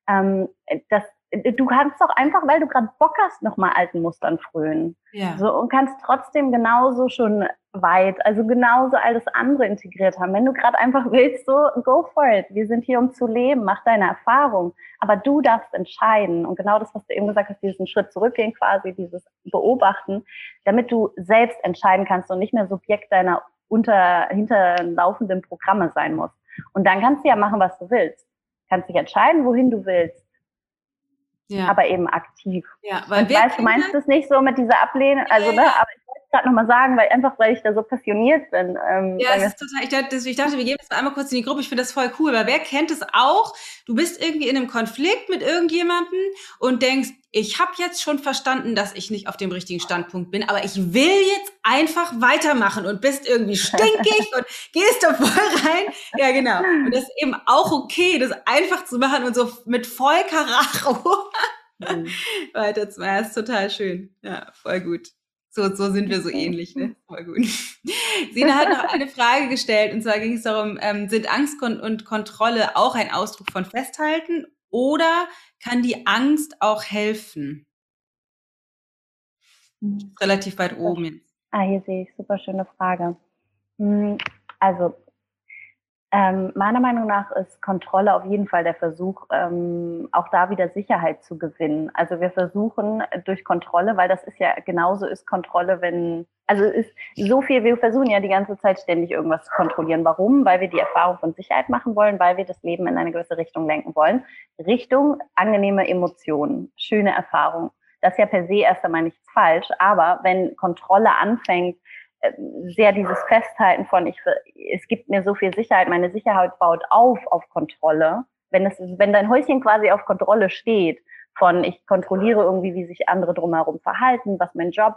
Ähm, das, du kannst doch einfach, weil du gerade Bock hast, nochmal alten Mustern frönen. Ja. So, und kannst trotzdem genauso schon weit, also genauso alles andere integriert haben. Wenn du gerade einfach willst, so go for it. Wir sind hier, um zu leben, mach deine Erfahrung. Aber du darfst entscheiden. Und genau das, was du eben gesagt hast, diesen Schritt zurückgehen quasi, dieses Beobachten, damit du selbst entscheiden kannst und nicht mehr Subjekt deiner unter, hinterlaufenden Programme sein musst. Und dann kannst du ja machen, was du willst. Kannst dich entscheiden, wohin du willst, ja. aber eben aktiv. ja, weil Und wer weißt, du meinst das? es nicht so mit dieser Ablehnung, also Ja, ne, aber ich gerade nochmal sagen, weil einfach, weil ich da so passioniert bin. Ähm, Ja, es ist total, ich dachte, ich dachte, wir geben das mal einmal kurz in die Gruppe. Ich finde das voll cool, weil wer kennt es auch? Du bist irgendwie in einem Konflikt mit irgendjemandem und denkst, ich habe jetzt schon verstanden, dass ich nicht auf dem richtigen Standpunkt bin, aber ich will jetzt einfach weitermachen und bist irgendwie stinkig und gehst da voll rein. Ja, genau. Und das ist eben auch okay, das einfach zu machen und so mit voll Karacho Mhm. weiterzumachen. Das ist total schön. Ja, voll gut. So, so sind wir so ähnlich, ne? Voll gut. Sina hat noch eine Frage gestellt und zwar ging es darum, ähm, sind Angst und Kontrolle auch ein Ausdruck von Festhalten oder kann die Angst auch helfen? Relativ weit oben. Ah, hier sehe ich, super schöne Frage. Hm, Also, ähm, meiner Meinung nach ist Kontrolle auf jeden Fall der Versuch, ähm, auch da wieder Sicherheit zu gewinnen. Also wir versuchen durch Kontrolle, weil das ist ja genauso ist Kontrolle, wenn, also ist so viel, wir versuchen ja die ganze Zeit ständig irgendwas zu kontrollieren. Warum? Weil wir die Erfahrung von Sicherheit machen wollen, weil wir das Leben in eine gewisse Richtung lenken wollen. Richtung angenehme Emotionen, schöne Erfahrung. Das ist ja per se erst einmal nichts falsch, aber wenn Kontrolle anfängt, sehr dieses Festhalten von, ich, es gibt mir so viel Sicherheit, meine Sicherheit baut auf auf Kontrolle. Wenn es, wenn dein Häuschen quasi auf Kontrolle steht, von ich kontrolliere irgendwie, wie sich andere drumherum verhalten, was mein Job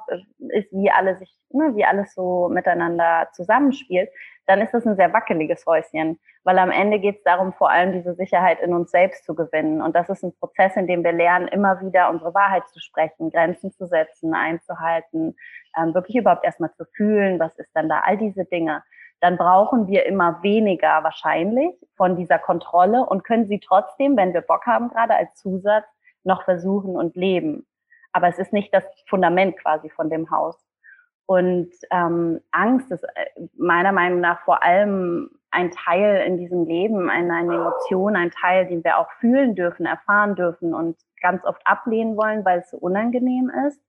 ist, wie alle sich, ne, wie alles so miteinander zusammenspielt, dann ist das ein sehr wackeliges Häuschen, weil am Ende geht es darum, vor allem diese Sicherheit in uns selbst zu gewinnen. Und das ist ein Prozess, in dem wir lernen, immer wieder unsere Wahrheit zu sprechen, Grenzen zu setzen, einzuhalten, ähm, wirklich überhaupt erstmal zu fühlen, was ist dann da, all diese Dinge. Dann brauchen wir immer weniger wahrscheinlich von dieser Kontrolle und können sie trotzdem, wenn wir Bock haben, gerade als Zusatz, noch versuchen und leben. Aber es ist nicht das Fundament quasi von dem Haus. Und ähm, Angst ist äh, meiner Meinung nach vor allem ein Teil in diesem Leben, eine, eine Emotion, ein Teil, den wir auch fühlen dürfen, erfahren dürfen und ganz oft ablehnen wollen, weil es so unangenehm ist.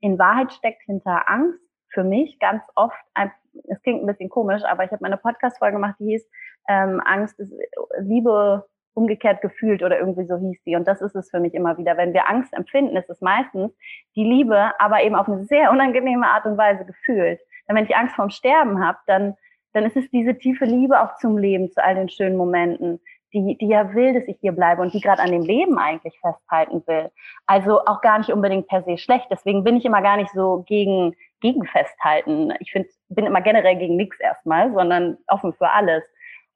In Wahrheit steckt hinter Angst für mich ganz oft, ein, es klingt ein bisschen komisch, aber ich habe meine Podcast-Folge gemacht, die hieß ähm, Angst ist Liebe umgekehrt gefühlt oder irgendwie so hieß die. Und das ist es für mich immer wieder. Wenn wir Angst empfinden, ist es meistens die Liebe, aber eben auf eine sehr unangenehme Art und Weise gefühlt. Denn wenn ich Angst vorm Sterben habe, dann, dann ist es diese tiefe Liebe auch zum Leben, zu all den schönen Momenten, die, die ja will, dass ich hier bleibe und die gerade an dem Leben eigentlich festhalten will. Also auch gar nicht unbedingt per se schlecht. Deswegen bin ich immer gar nicht so gegen, gegen Festhalten. Ich finde, bin immer generell gegen nichts erstmal, sondern offen für alles.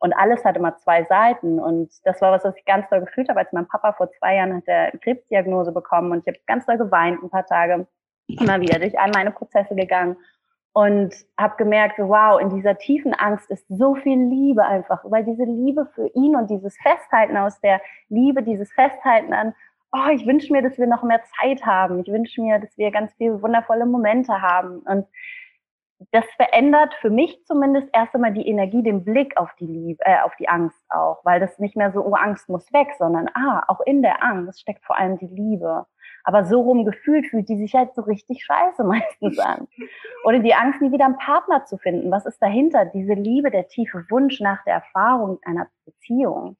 Und alles hat immer zwei Seiten. Und das war was, was ich ganz doll gefühlt habe, als mein Papa vor zwei Jahren hat er Krebsdiagnose bekommen und ich habe ganz doll geweint ein paar Tage. Immer wieder durch all meine Prozesse gegangen und habe gemerkt, wow, in dieser tiefen Angst ist so viel Liebe einfach, weil diese Liebe für ihn und dieses Festhalten aus der Liebe, dieses Festhalten an, oh, ich wünsche mir, dass wir noch mehr Zeit haben. Ich wünsche mir, dass wir ganz viele wundervolle Momente haben. Und das verändert für mich zumindest erst einmal die Energie, den Blick auf die Liebe, äh, auf die Angst auch, weil das nicht mehr so, oh, Angst muss weg, sondern ah, auch in der Angst steckt vor allem die Liebe. Aber so rum gefühlt fühlt die sich halt so richtig scheiße meistens an. Oder die Angst, nie wieder einen Partner zu finden. Was ist dahinter? Diese Liebe, der tiefe Wunsch nach der Erfahrung einer Beziehung.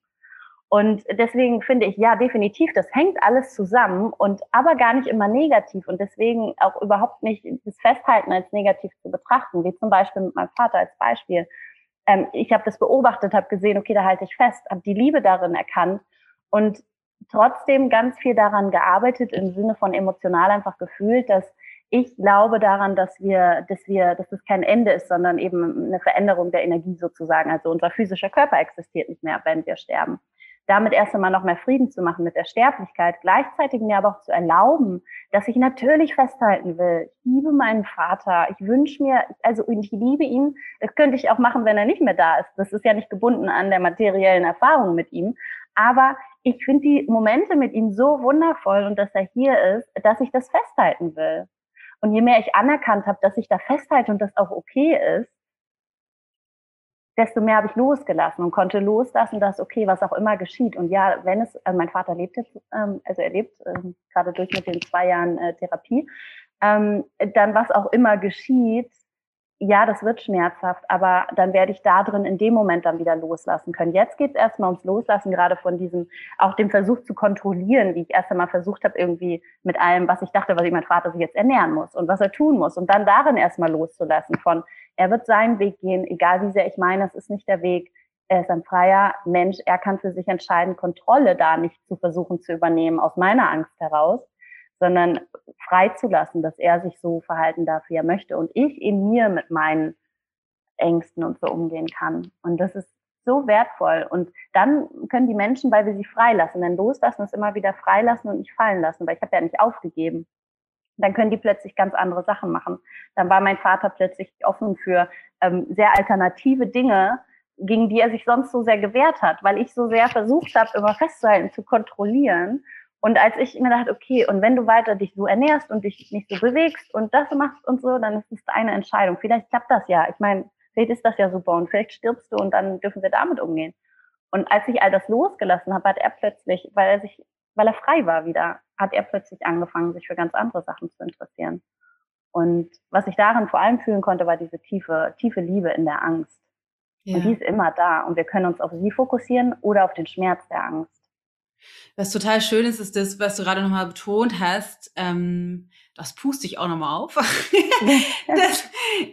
Und deswegen finde ich, ja, definitiv, das hängt alles zusammen und aber gar nicht immer negativ und deswegen auch überhaupt nicht das Festhalten als negativ zu betrachten, wie zum Beispiel mit meinem Vater als Beispiel. Ähm, ich habe das beobachtet, habe gesehen, okay, da halte ich fest, habe die Liebe darin erkannt und trotzdem ganz viel daran gearbeitet im Sinne von emotional einfach gefühlt, dass ich glaube daran, dass wir, dass wir, dass es kein Ende ist, sondern eben eine Veränderung der Energie sozusagen. Also unser physischer Körper existiert nicht mehr, wenn wir sterben. Damit erst einmal noch mehr Frieden zu machen mit der Sterblichkeit, gleichzeitig mir aber auch zu erlauben, dass ich natürlich festhalten will. Ich liebe meinen Vater. Ich wünsche mir, also ich liebe ihn. Das könnte ich auch machen, wenn er nicht mehr da ist. Das ist ja nicht gebunden an der materiellen Erfahrung mit ihm. Aber ich finde die Momente mit ihm so wundervoll und dass er hier ist, dass ich das festhalten will. Und je mehr ich anerkannt habe, dass ich da festhalte und das auch okay ist, desto mehr habe ich losgelassen und konnte loslassen, dass okay, was auch immer geschieht. Und ja, wenn es, also mein Vater lebt jetzt, ähm, also er lebt ähm, gerade durch mit den zwei Jahren äh, Therapie, ähm, dann was auch immer geschieht, ja, das wird schmerzhaft, aber dann werde ich da drin in dem Moment dann wieder loslassen können. Jetzt geht es erstmal ums Loslassen, gerade von diesem, auch dem Versuch zu kontrollieren, wie ich erst einmal versucht habe, irgendwie mit allem, was ich dachte, was ich mein Vater sich jetzt ernähren muss und was er tun muss. Und dann darin erstmal loszulassen von, er wird seinen Weg gehen, egal wie sehr ich meine, es ist nicht der Weg. Er ist ein freier Mensch, er kann für sich entscheiden, Kontrolle da nicht zu versuchen zu übernehmen, aus meiner Angst heraus sondern freizulassen, dass er sich so verhalten darf, wie er möchte und ich in mir mit meinen Ängsten und so umgehen kann. Und das ist so wertvoll. Und dann können die Menschen, weil wir sie freilassen, denn loslassen ist immer wieder freilassen und nicht fallen lassen, weil ich habe ja nicht aufgegeben. Dann können die plötzlich ganz andere Sachen machen. Dann war mein Vater plötzlich offen für ähm, sehr alternative Dinge, gegen die er sich sonst so sehr gewehrt hat, weil ich so sehr versucht habe, immer festzuhalten, zu kontrollieren und als ich mir dachte, okay, und wenn du weiter dich so ernährst und dich nicht so bewegst und das machst und so, dann ist es eine Entscheidung. Vielleicht klappt das ja. Ich meine, vielleicht ist das ja super und vielleicht stirbst du und dann dürfen wir damit umgehen. Und als ich all das losgelassen habe, hat er plötzlich, weil er sich, weil er frei war wieder, hat er plötzlich angefangen, sich für ganz andere Sachen zu interessieren. Und was ich darin vor allem fühlen konnte, war diese tiefe, tiefe Liebe in der Angst. Ja. Und die ist immer da. Und wir können uns auf sie fokussieren oder auf den Schmerz der Angst. Was total schön ist, ist das, was du gerade nochmal betont hast. Ähm, das puste ich auch nochmal auf. dass,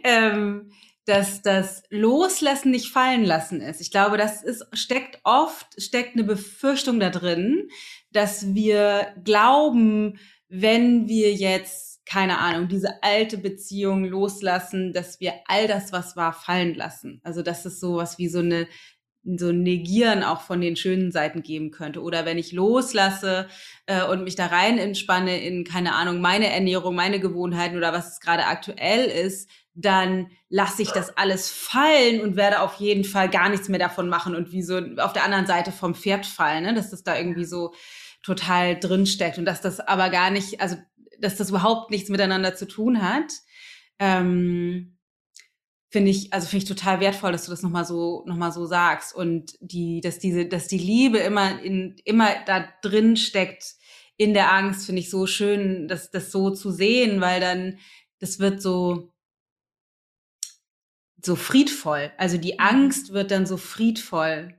ähm, dass das Loslassen nicht fallen lassen ist. Ich glaube, das ist, steckt oft, steckt eine Befürchtung da drin, dass wir glauben, wenn wir jetzt, keine Ahnung, diese alte Beziehung loslassen, dass wir all das, was war, fallen lassen. Also, dass es sowas wie so eine so ein Negieren auch von den schönen Seiten geben könnte. Oder wenn ich loslasse äh, und mich da rein entspanne in, keine Ahnung, meine Ernährung, meine Gewohnheiten oder was es gerade aktuell ist, dann lasse ich das alles fallen und werde auf jeden Fall gar nichts mehr davon machen und wie so auf der anderen Seite vom Pferd fallen, ne? dass das da irgendwie so total drin steckt und dass das aber gar nicht, also dass das überhaupt nichts miteinander zu tun hat. Ähm, finde ich, also finde ich total wertvoll, dass du das nochmal so, noch mal so sagst und die, dass diese, dass die Liebe immer in, immer da drin steckt in der Angst, finde ich so schön, das, das so zu sehen, weil dann, das wird so, so friedvoll. Also die mhm. Angst wird dann so friedvoll.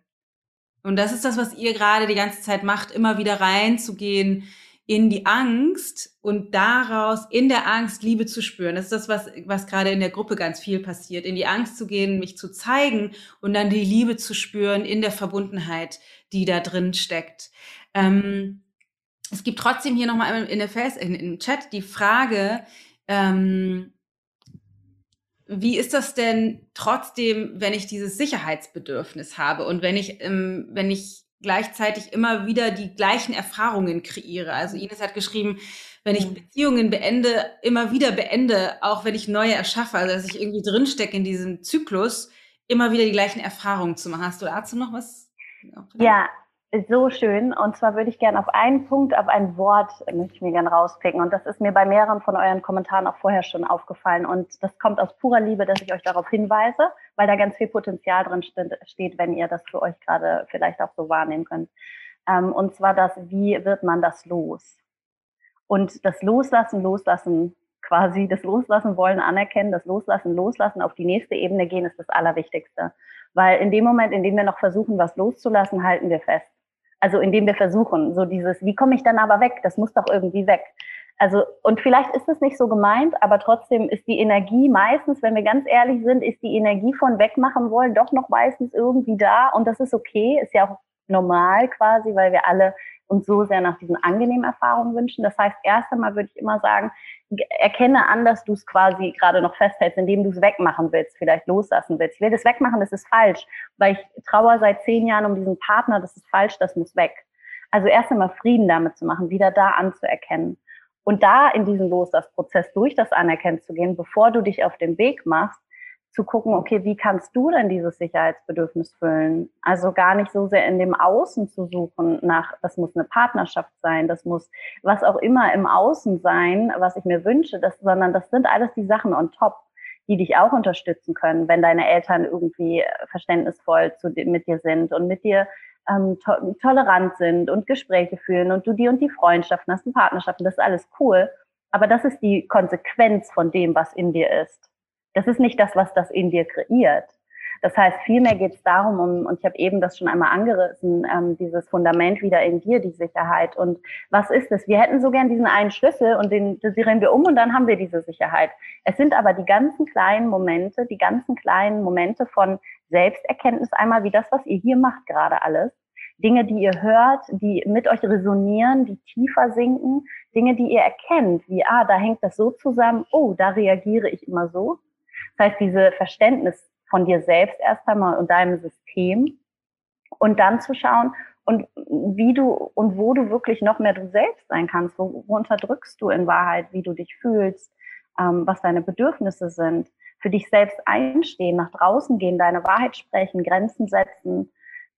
Und das ist das, was ihr gerade die ganze Zeit macht, immer wieder reinzugehen in die Angst und daraus in der Angst Liebe zu spüren. Das ist das, was, was gerade in der Gruppe ganz viel passiert. In die Angst zu gehen, mich zu zeigen und dann die Liebe zu spüren in der Verbundenheit, die da drin steckt. Ähm, es gibt trotzdem hier nochmal in der Face, in, im Chat die Frage, ähm, wie ist das denn trotzdem, wenn ich dieses Sicherheitsbedürfnis habe und wenn ich, ähm, wenn ich gleichzeitig immer wieder die gleichen Erfahrungen kreiere. Also mhm. Ines hat geschrieben, wenn ich mhm. Beziehungen beende, immer wieder beende, auch wenn ich neue erschaffe, also dass ich irgendwie drinstecke in diesem Zyklus, immer wieder die gleichen Erfahrungen zu machen. Hast du dazu noch was? Ja, so schön. Und zwar würde ich gerne auf einen Punkt, auf ein Wort möchte ich mir gerne rauspicken. Und das ist mir bei mehreren von euren Kommentaren auch vorher schon aufgefallen. Und das kommt aus purer Liebe, dass ich euch darauf hinweise, weil da ganz viel Potenzial drin steht, wenn ihr das für euch gerade vielleicht auch so wahrnehmen könnt. Ähm, und zwar das, wie wird man das los? Und das Loslassen, Loslassen, quasi das Loslassen wollen, anerkennen, das Loslassen, Loslassen, auf die nächste Ebene gehen, ist das Allerwichtigste. Weil in dem Moment, in dem wir noch versuchen, was loszulassen, halten wir fest. Also indem wir versuchen, so dieses, wie komme ich dann aber weg? Das muss doch irgendwie weg. Also, und vielleicht ist es nicht so gemeint, aber trotzdem ist die Energie meistens, wenn wir ganz ehrlich sind, ist die Energie von wegmachen wollen doch noch meistens irgendwie da. Und das ist okay, ist ja auch normal quasi, weil wir alle uns so sehr nach diesen angenehmen Erfahrungen wünschen. Das heißt, erst einmal würde ich immer sagen, erkenne an, dass du es quasi gerade noch festhältst, indem du es wegmachen willst, vielleicht loslassen willst. Ich will das wegmachen, das ist falsch, weil ich trauere seit zehn Jahren um diesen Partner, das ist falsch, das muss weg. Also erst einmal Frieden damit zu machen, wieder da anzuerkennen. Und da in diesen Loslassprozess durch das Anerkennen zu gehen, bevor du dich auf den Weg machst, zu gucken, okay, wie kannst du denn dieses Sicherheitsbedürfnis füllen? Also gar nicht so sehr in dem Außen zu suchen nach, das muss eine Partnerschaft sein, das muss was auch immer im Außen sein, was ich mir wünsche, das, sondern das sind alles die Sachen on top, die dich auch unterstützen können, wenn deine Eltern irgendwie verständnisvoll zu, mit dir sind und mit dir ähm, to tolerant sind und Gespräche führen und du die und die Freundschaften hast und Partnerschaften, das ist alles cool. Aber das ist die Konsequenz von dem, was in dir ist. Das ist nicht das, was das in dir kreiert. Das heißt, vielmehr geht es darum, um, und ich habe eben das schon einmal angerissen, ähm, dieses Fundament wieder in dir, die Sicherheit. Und was ist es? Wir hätten so gern diesen einen Schlüssel und den drehen wir um und dann haben wir diese Sicherheit. Es sind aber die ganzen kleinen Momente, die ganzen kleinen Momente von Selbsterkenntnis einmal, wie das, was ihr hier macht gerade alles. Dinge, die ihr hört, die mit euch resonieren, die tiefer sinken, Dinge, die ihr erkennt, wie, ah, da hängt das so zusammen, oh, da reagiere ich immer so. Das heißt, diese Verständnis von dir selbst erst einmal und deinem System und dann zu schauen und wie du und wo du wirklich noch mehr du selbst sein kannst, wo, wo unterdrückst du in Wahrheit, wie du dich fühlst, ähm, was deine Bedürfnisse sind, für dich selbst einstehen, nach draußen gehen, deine Wahrheit sprechen, Grenzen setzen.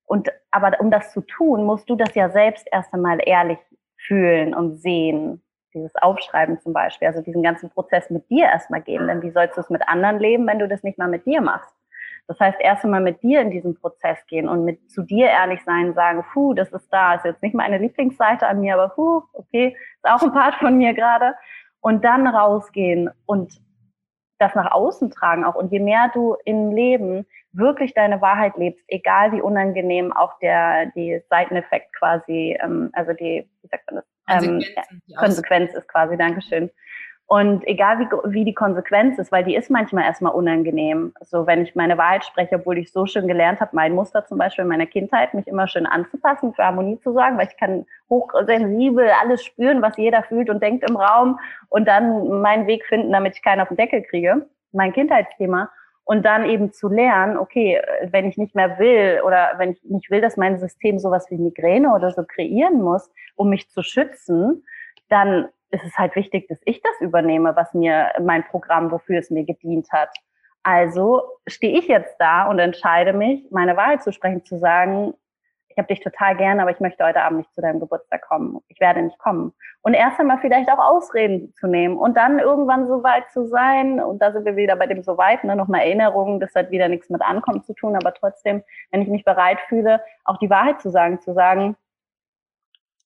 Und aber um das zu tun, musst du das ja selbst erst einmal ehrlich fühlen und sehen dieses Aufschreiben zum Beispiel, also diesen ganzen Prozess mit dir erstmal gehen. Denn wie sollst du es mit anderen leben, wenn du das nicht mal mit dir machst? Das heißt, erst einmal mit dir in diesen Prozess gehen und mit zu dir ehrlich sein, sagen, puh, das ist da, ist jetzt nicht meine Lieblingsseite an mir, aber puh, okay, ist auch ein Part von mir gerade. Und dann rausgehen und das nach außen tragen auch. Und je mehr du im Leben wirklich deine Wahrheit lebst, egal wie unangenehm auch der die Seiteneffekt quasi, ähm, also die, wie sagt man das, ähm, Konsequenz ist quasi, Dankeschön. Und egal wie, wie die Konsequenz ist, weil die ist manchmal erstmal unangenehm. So, wenn ich meine Wahrheit spreche, obwohl ich so schön gelernt habe, mein Muster zum Beispiel in meiner Kindheit, mich immer schön anzupassen, für Harmonie zu sorgen, weil ich kann hochsensibel alles spüren, was jeder fühlt und denkt im Raum und dann meinen Weg finden, damit ich keinen auf den Deckel kriege. Mein Kindheitsthema und dann eben zu lernen, okay, wenn ich nicht mehr will oder wenn ich nicht will, dass mein System sowas wie Migräne oder so kreieren muss, um mich zu schützen, dann ist es halt wichtig, dass ich das übernehme, was mir mein Programm, wofür es mir gedient hat. Also stehe ich jetzt da und entscheide mich, meine Wahrheit zu sprechen, zu sagen, ich habe dich total gern, aber ich möchte heute Abend nicht zu deinem Geburtstag kommen. Ich werde nicht kommen. Und erst einmal vielleicht auch Ausreden zu nehmen und dann irgendwann so weit zu sein. Und da sind wir wieder bei dem so weit, ne, nochmal Erinnerungen, das hat wieder nichts mit Ankommen zu tun, aber trotzdem, wenn ich mich bereit fühle, auch die Wahrheit zu sagen, zu sagen,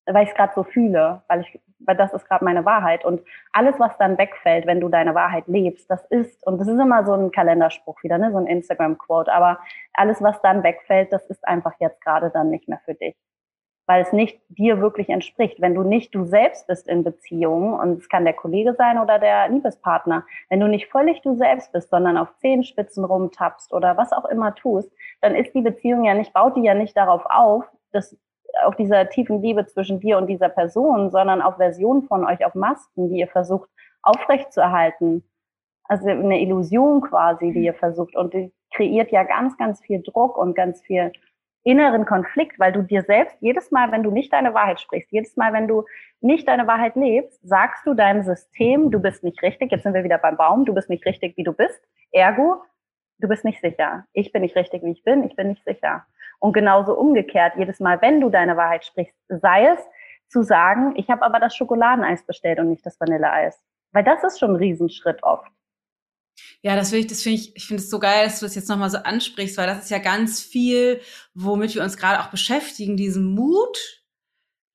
weil ich es gerade so fühle, weil ich, weil das ist gerade meine Wahrheit. Und alles, was dann wegfällt, wenn du deine Wahrheit lebst, das ist, und das ist immer so ein Kalenderspruch wieder, ne, so ein Instagram-Quote, aber alles, was dann wegfällt, das ist einfach jetzt gerade dann nicht mehr für dich. Weil es nicht dir wirklich entspricht. Wenn du nicht du selbst bist in Beziehungen, und es kann der Kollege sein oder der Liebespartner, wenn du nicht völlig du selbst bist, sondern auf Zehenspitzen rumtappst oder was auch immer tust, dann ist die Beziehung ja nicht, baut die ja nicht darauf auf, dass auf dieser tiefen Liebe zwischen dir und dieser Person, sondern auf Versionen von euch, auf Masken, die ihr versucht aufrechtzuerhalten. Also eine Illusion quasi, die ihr versucht. Und die kreiert ja ganz, ganz viel Druck und ganz viel inneren Konflikt, weil du dir selbst jedes Mal, wenn du nicht deine Wahrheit sprichst, jedes Mal, wenn du nicht deine Wahrheit lebst, sagst du deinem System, du bist nicht richtig. Jetzt sind wir wieder beim Baum, du bist nicht richtig, wie du bist. Ergo, du bist nicht sicher. Ich bin nicht richtig, wie ich bin. Ich bin nicht sicher. Und genauso umgekehrt, jedes Mal, wenn du deine Wahrheit sprichst, sei es zu sagen, ich habe aber das Schokoladeneis bestellt und nicht das Vanilleeis. Weil das ist schon ein Riesenschritt oft. Ja, das finde ich, das finde ich, ich finde es so geil, dass du das jetzt nochmal so ansprichst, weil das ist ja ganz viel, womit wir uns gerade auch beschäftigen, diesen Mut,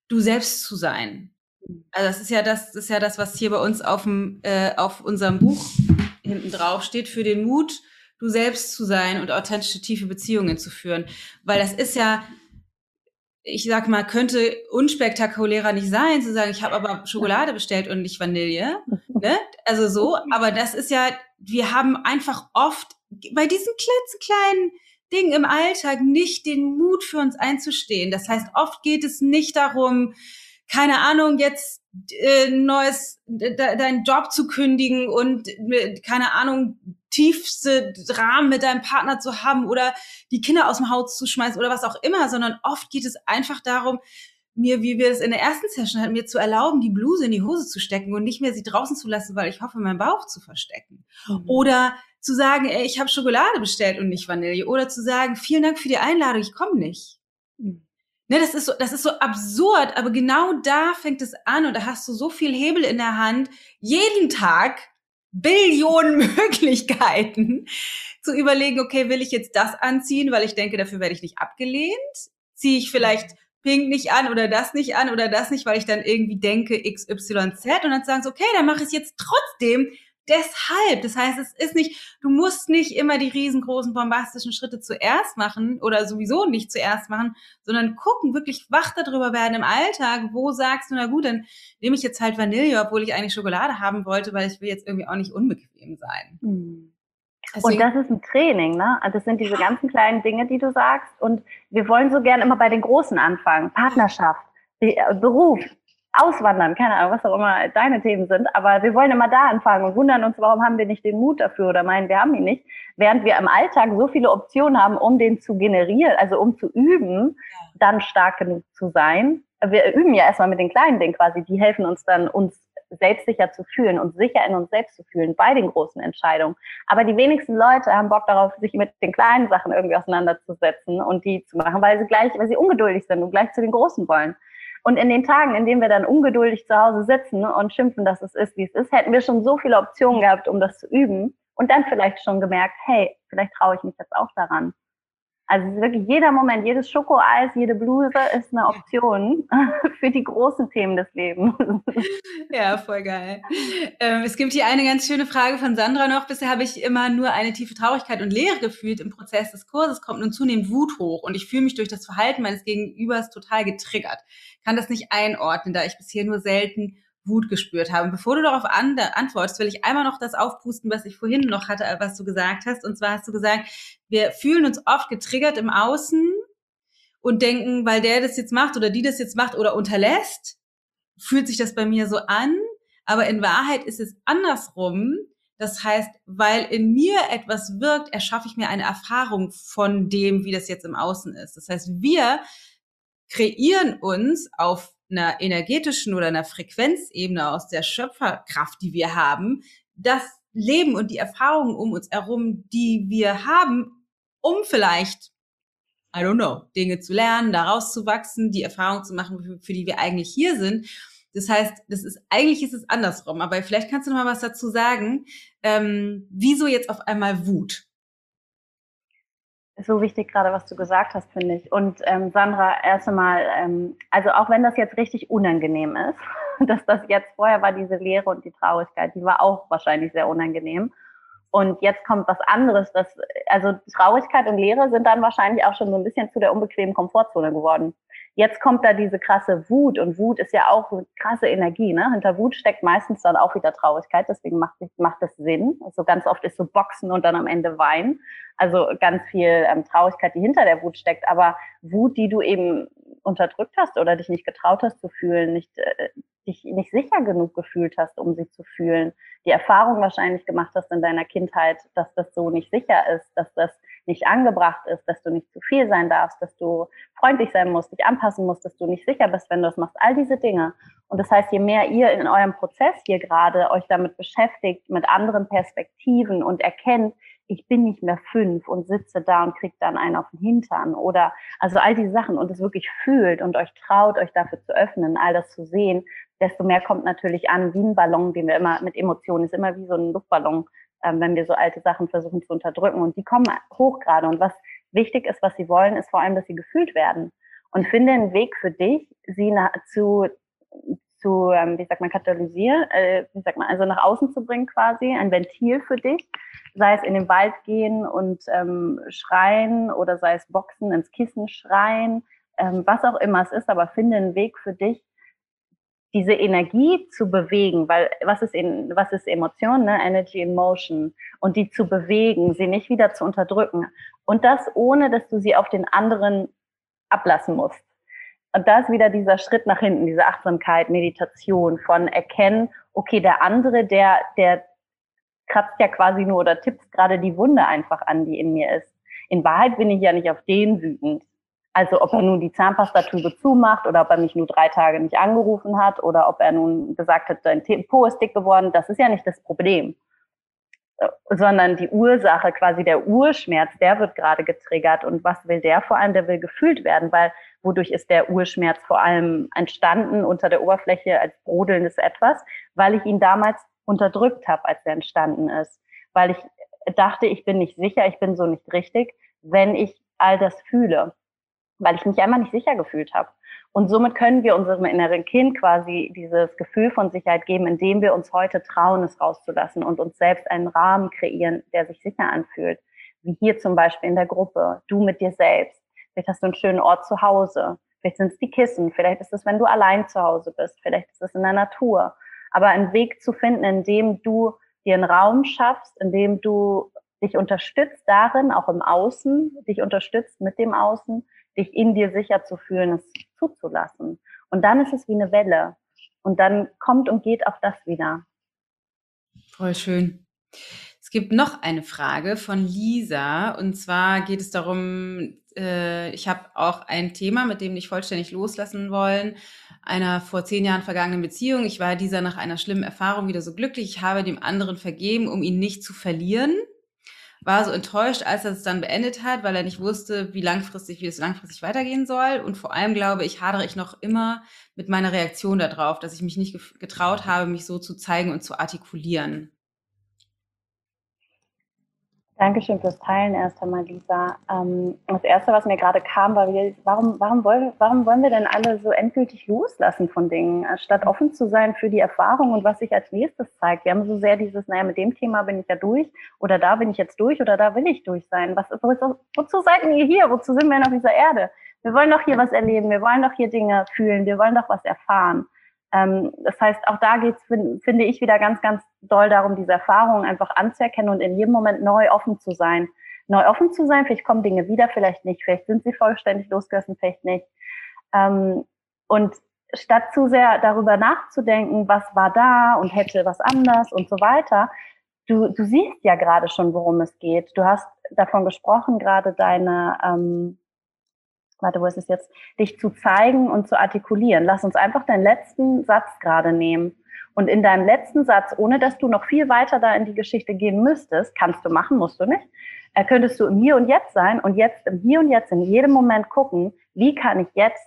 du selbst zu sein. Also das ist ja das, das ist ja das, was hier bei uns auf dem, äh, auf unserem Buch hinten drauf steht, für den Mut, du selbst zu sein und authentische, tiefe Beziehungen zu führen. Weil das ist ja, ich sag mal, könnte unspektakulärer nicht sein, zu sagen, ich habe aber Schokolade bestellt und nicht Vanille. Ne? Also so, aber das ist ja, wir haben einfach oft bei diesen klitzekleinen Dingen im Alltag nicht den Mut für uns einzustehen. Das heißt, oft geht es nicht darum, keine Ahnung, jetzt äh, neues, de, deinen Job zu kündigen und mit, keine Ahnung, tiefste Dramen mit deinem Partner zu haben oder die Kinder aus dem Haus zu schmeißen oder was auch immer, sondern oft geht es einfach darum, mir, wie wir es in der ersten Session hatten, mir zu erlauben, die Bluse in die Hose zu stecken und nicht mehr sie draußen zu lassen, weil ich hoffe, meinen Bauch zu verstecken. Mhm. Oder zu sagen, ey, ich habe Schokolade bestellt und nicht Vanille. Oder zu sagen, vielen Dank für die Einladung, ich komme nicht. Mhm. Ne, das ist so, das ist so absurd, aber genau da fängt es an und da hast du so viel Hebel in der Hand, jeden Tag Billionen Möglichkeiten zu überlegen, okay, will ich jetzt das anziehen, weil ich denke, dafür werde ich nicht abgelehnt? Ziehe ich vielleicht Pink nicht an oder das nicht an oder das nicht, weil ich dann irgendwie denke XYZ und dann sagen sie, okay, dann mache ich es jetzt trotzdem, deshalb. Das heißt, es ist nicht, du musst nicht immer die riesengroßen bombastischen Schritte zuerst machen oder sowieso nicht zuerst machen, sondern gucken, wirklich wach darüber werden im Alltag. Wo sagst du, na gut, dann nehme ich jetzt halt Vanille, obwohl ich eigentlich Schokolade haben wollte, weil ich will jetzt irgendwie auch nicht unbequem sein. Mhm. Und das ist ein Training, ne? Also das sind diese ganzen kleinen Dinge, die du sagst. Und wir wollen so gern immer bei den Großen anfangen. Partnerschaft, äh, Beruf, Auswandern, keine Ahnung, was auch immer deine Themen sind, aber wir wollen immer da anfangen und wundern uns, warum haben wir nicht den Mut dafür oder meinen, wir haben ihn nicht, während wir im Alltag so viele Optionen haben, um den zu generieren, also um zu üben, dann stark genug zu sein. Wir üben ja erstmal mit den kleinen Dingen quasi, die helfen uns dann, uns selbstsicher zu fühlen und sicher in uns selbst zu fühlen bei den großen Entscheidungen. Aber die wenigsten Leute haben Bock darauf, sich mit den kleinen Sachen irgendwie auseinanderzusetzen und die zu machen, weil sie gleich, weil sie ungeduldig sind und gleich zu den großen wollen. Und in den Tagen, in denen wir dann ungeduldig zu Hause sitzen und schimpfen, dass es ist, wie es ist, hätten wir schon so viele Optionen gehabt, um das zu üben und dann vielleicht schon gemerkt, hey, vielleicht traue ich mich jetzt auch daran. Also wirklich jeder Moment, jedes Schokoeis, jede Bluse ist eine Option für die großen Themen des Lebens. Ja, voll geil. Ähm, es gibt hier eine ganz schöne Frage von Sandra noch. Bisher habe ich immer nur eine tiefe Traurigkeit und Leere gefühlt im Prozess des Kurses, kommt nun zunehmend Wut hoch und ich fühle mich durch das Verhalten meines Gegenübers total getriggert. Kann das nicht einordnen, da ich bisher nur selten Wut gespürt habe. bevor du darauf an, antwortest, will ich einmal noch das aufpusten, was ich vorhin noch hatte, was du gesagt hast. Und zwar hast du gesagt, wir fühlen uns oft getriggert im Außen und denken, weil der das jetzt macht oder die das jetzt macht oder unterlässt, fühlt sich das bei mir so an. Aber in Wahrheit ist es andersrum. Das heißt, weil in mir etwas wirkt, erschaffe ich mir eine Erfahrung von dem, wie das jetzt im Außen ist. Das heißt, wir kreieren uns auf einer energetischen oder einer Frequenzebene aus der Schöpferkraft, die wir haben, das Leben und die Erfahrungen um uns herum, die wir haben, um vielleicht, I don't know, Dinge zu lernen, daraus zu wachsen, die Erfahrung zu machen, für, für die wir eigentlich hier sind. Das heißt, das ist eigentlich ist es andersrum. Aber vielleicht kannst du noch mal was dazu sagen. Ähm, wieso jetzt auf einmal Wut? So wichtig gerade, was du gesagt hast, finde ich. Und ähm, Sandra, erst einmal, ähm, also auch wenn das jetzt richtig unangenehm ist, dass das jetzt vorher war diese Leere und die Traurigkeit, die war auch wahrscheinlich sehr unangenehm. Und jetzt kommt was anderes, das, also Traurigkeit und Leere sind dann wahrscheinlich auch schon so ein bisschen zu der unbequemen Komfortzone geworden. Jetzt kommt da diese krasse Wut und Wut ist ja auch krasse Energie. Ne? Hinter Wut steckt meistens dann auch wieder Traurigkeit, deswegen macht, macht das Sinn. Also ganz oft ist so Boxen und dann am Ende Wein. Also ganz viel ähm, Traurigkeit, die hinter der Wut steckt, aber Wut, die du eben unterdrückt hast oder dich nicht getraut hast zu fühlen, nicht, äh, dich nicht sicher genug gefühlt hast, um sie zu fühlen, die Erfahrung wahrscheinlich gemacht hast in deiner Kindheit, dass das so nicht sicher ist, dass das nicht angebracht ist, dass du nicht zu viel sein darfst, dass du freundlich sein musst, dich anpassen musst, dass du nicht sicher bist, wenn du es machst. All diese Dinge. Und das heißt, je mehr ihr in eurem Prozess hier gerade euch damit beschäftigt, mit anderen Perspektiven und erkennt, ich bin nicht mehr fünf und sitze da und krieg dann einen auf den Hintern oder also all die Sachen und es wirklich fühlt und euch traut, euch dafür zu öffnen, all das zu sehen, desto mehr kommt natürlich an, wie ein Ballon, den wir immer mit Emotionen, ist immer wie so ein Luftballon, ähm, wenn wir so alte Sachen versuchen zu unterdrücken. Und die kommen hoch gerade. Und was wichtig ist, was sie wollen, ist vor allem, dass sie gefühlt werden. Und finde einen Weg für dich, sie zu, zu, ähm, wie sagt man, katalysieren, äh, wie sagt man, also nach außen zu bringen quasi, ein Ventil für dich, sei es in den Wald gehen und ähm, schreien oder sei es Boxen, ins Kissen schreien, ähm, was auch immer es ist, aber finde einen Weg für dich, diese Energie zu bewegen, weil was ist in, was ist Emotion, ne? Energy in Motion und die zu bewegen, sie nicht wieder zu unterdrücken und das ohne, dass du sie auf den anderen ablassen musst. Und da ist wieder dieser Schritt nach hinten, diese Achtsamkeit, Meditation von erkennen, okay, der andere, der, der kratzt ja quasi nur oder tippt gerade die Wunde einfach an, die in mir ist. In Wahrheit bin ich ja nicht auf den wütend, also ob er nun die Zahnpastatube zumacht oder ob er mich nur drei Tage nicht angerufen hat oder ob er nun gesagt hat, dein Po ist dick geworden, das ist ja nicht das Problem. Äh, sondern die Ursache, quasi der Urschmerz, der wird gerade getriggert. Und was will der vor allem? Der will gefühlt werden, weil wodurch ist der Urschmerz vor allem entstanden unter der Oberfläche als brodelndes Etwas, weil ich ihn damals unterdrückt habe, als er entstanden ist. Weil ich dachte, ich bin nicht sicher, ich bin so nicht richtig, wenn ich all das fühle weil ich mich einfach nicht sicher gefühlt habe. Und somit können wir unserem inneren Kind quasi dieses Gefühl von Sicherheit geben, indem wir uns heute trauen, es rauszulassen und uns selbst einen Rahmen kreieren, der sich sicher anfühlt. Wie hier zum Beispiel in der Gruppe, du mit dir selbst. Vielleicht hast du einen schönen Ort zu Hause. Vielleicht sind es die Kissen. Vielleicht ist es, wenn du allein zu Hause bist. Vielleicht ist es in der Natur. Aber einen Weg zu finden, in dem du dir einen Raum schaffst, in dem du dich unterstützt darin, auch im Außen, dich unterstützt mit dem Außen, dich in dir sicher zu fühlen, es zuzulassen. Und dann ist es wie eine Welle. Und dann kommt und geht auch das wieder. Voll schön. Es gibt noch eine Frage von Lisa. Und zwar geht es darum, äh, ich habe auch ein Thema, mit dem ich vollständig loslassen wollen. Einer vor zehn Jahren vergangenen Beziehung. Ich war dieser nach einer schlimmen Erfahrung wieder so glücklich. Ich habe dem anderen vergeben, um ihn nicht zu verlieren war so enttäuscht, als er es dann beendet hat, weil er nicht wusste, wie langfristig, wie es langfristig weitergehen soll. Und vor allem glaube ich, hadere ich noch immer mit meiner Reaktion darauf, dass ich mich nicht getraut habe, mich so zu zeigen und zu artikulieren. Dankeschön fürs Teilen erst einmal, Lisa. Ähm, das Erste, was mir gerade kam, war, warum, warum, wollen, warum wollen wir denn alle so endgültig loslassen von Dingen, statt offen zu sein für die Erfahrung und was sich als nächstes zeigt? Wir haben so sehr dieses, naja, mit dem Thema bin ich ja durch oder da bin ich jetzt durch oder da will ich durch sein. Was, wozu, wozu seid ihr hier? Wozu sind wir denn auf dieser Erde? Wir wollen doch hier was erleben, wir wollen doch hier Dinge fühlen, wir wollen doch was erfahren. Ähm, das heißt, auch da geht es, find, finde ich, wieder ganz, ganz doll darum, diese Erfahrungen einfach anzuerkennen und in jedem Moment neu offen zu sein. Neu offen zu sein, vielleicht kommen Dinge wieder, vielleicht nicht, vielleicht sind sie vollständig losgelassen, vielleicht nicht. Ähm, und statt zu sehr darüber nachzudenken, was war da und hätte was anders und so weiter, du, du siehst ja gerade schon, worum es geht. Du hast davon gesprochen, gerade deine, ähm, warte, wo ist es jetzt, dich zu zeigen und zu artikulieren. Lass uns einfach deinen letzten Satz gerade nehmen. Und in deinem letzten Satz, ohne dass du noch viel weiter da in die Geschichte gehen müsstest, kannst du machen, musst du nicht, äh, könntest du im Hier und Jetzt sein und jetzt im Hier und Jetzt in jedem Moment gucken, wie kann ich jetzt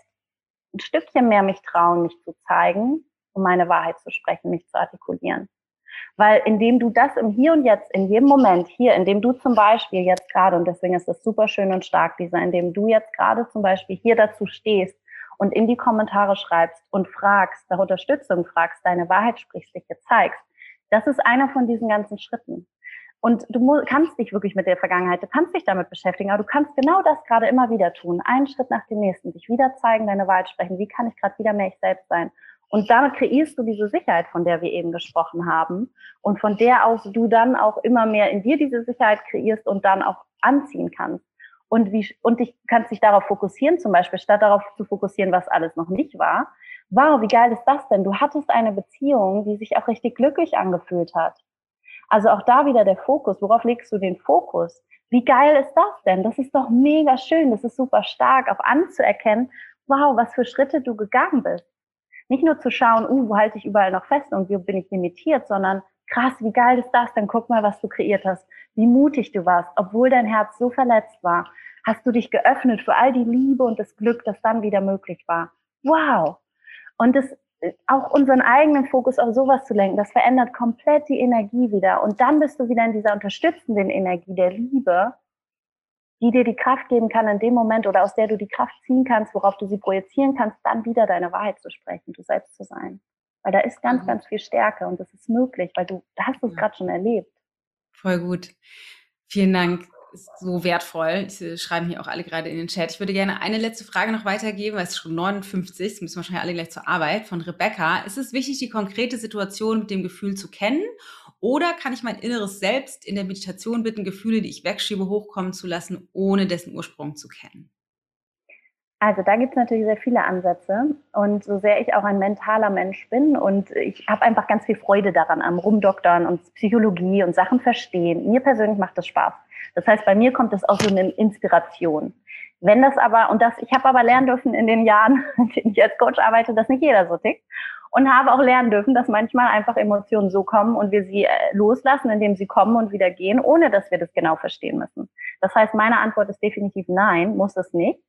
ein Stückchen mehr mich trauen, mich zu zeigen, um meine Wahrheit zu sprechen, mich zu artikulieren. Weil indem du das im Hier und Jetzt, in jedem Moment hier, indem du zum Beispiel jetzt gerade, und deswegen ist das super schön und stark, dieser, indem du jetzt gerade zum Beispiel hier dazu stehst und in die Kommentare schreibst und fragst, nach Unterstützung fragst, deine Wahrheit sprichst, dich jetzt zeigst, das ist einer von diesen ganzen Schritten. Und du kannst dich wirklich mit der Vergangenheit, du kannst dich damit beschäftigen, aber du kannst genau das gerade immer wieder tun. Einen Schritt nach dem nächsten, dich wieder zeigen, deine Wahrheit sprechen. Wie kann ich gerade wieder mehr ich selbst sein? Und damit kreierst du diese Sicherheit, von der wir eben gesprochen haben. Und von der aus du dann auch immer mehr in dir diese Sicherheit kreierst und dann auch anziehen kannst. Und wie, und dich kannst dich darauf fokussieren, zum Beispiel, statt darauf zu fokussieren, was alles noch nicht war. Wow, wie geil ist das denn? Du hattest eine Beziehung, die sich auch richtig glücklich angefühlt hat. Also auch da wieder der Fokus. Worauf legst du den Fokus? Wie geil ist das denn? Das ist doch mega schön. Das ist super stark, auch anzuerkennen, wow, was für Schritte du gegangen bist nicht nur zu schauen, uh, wo halte ich überall noch fest und wie bin ich limitiert, sondern krass, wie geil ist das? Dann guck mal, was du kreiert hast, wie mutig du warst, obwohl dein Herz so verletzt war, hast du dich geöffnet für all die Liebe und das Glück, das dann wieder möglich war. Wow! Und das auch unseren eigenen Fokus auf sowas zu lenken, das verändert komplett die Energie wieder. Und dann bist du wieder in dieser unterstützenden Energie der Liebe die dir die Kraft geben kann in dem Moment oder aus der du die Kraft ziehen kannst, worauf du sie projizieren kannst, dann wieder deine Wahrheit zu sprechen, du selbst zu sein. Weil da ist ganz, mhm. ganz viel Stärke und das ist möglich, weil du da hast es ja. gerade schon erlebt. Voll gut. Vielen Dank. ist so wertvoll. Die schreiben hier auch alle gerade in den Chat. Ich würde gerne eine letzte Frage noch weitergeben, weil es ist schon 59, es müssen wahrscheinlich alle gleich zur Arbeit, von Rebecca. Ist es wichtig, die konkrete Situation mit dem Gefühl zu kennen? Oder kann ich mein inneres Selbst in der Meditation bitten, Gefühle, die ich wegschiebe, hochkommen zu lassen, ohne dessen Ursprung zu kennen? Also da gibt es natürlich sehr viele Ansätze. Und so sehr ich auch ein mentaler Mensch bin und ich habe einfach ganz viel Freude daran, am Rumdoktern und Psychologie und Sachen verstehen. Mir persönlich macht das Spaß. Das heißt, bei mir kommt es aus so eine Inspiration. Wenn das aber, und das, ich habe aber lernen dürfen in den Jahren, in denen ich als Coach arbeite, dass nicht jeder so tickt. Und habe auch lernen dürfen, dass manchmal einfach Emotionen so kommen und wir sie äh, loslassen, indem sie kommen und wieder gehen, ohne dass wir das genau verstehen müssen. Das heißt, meine Antwort ist definitiv nein, muss es nicht.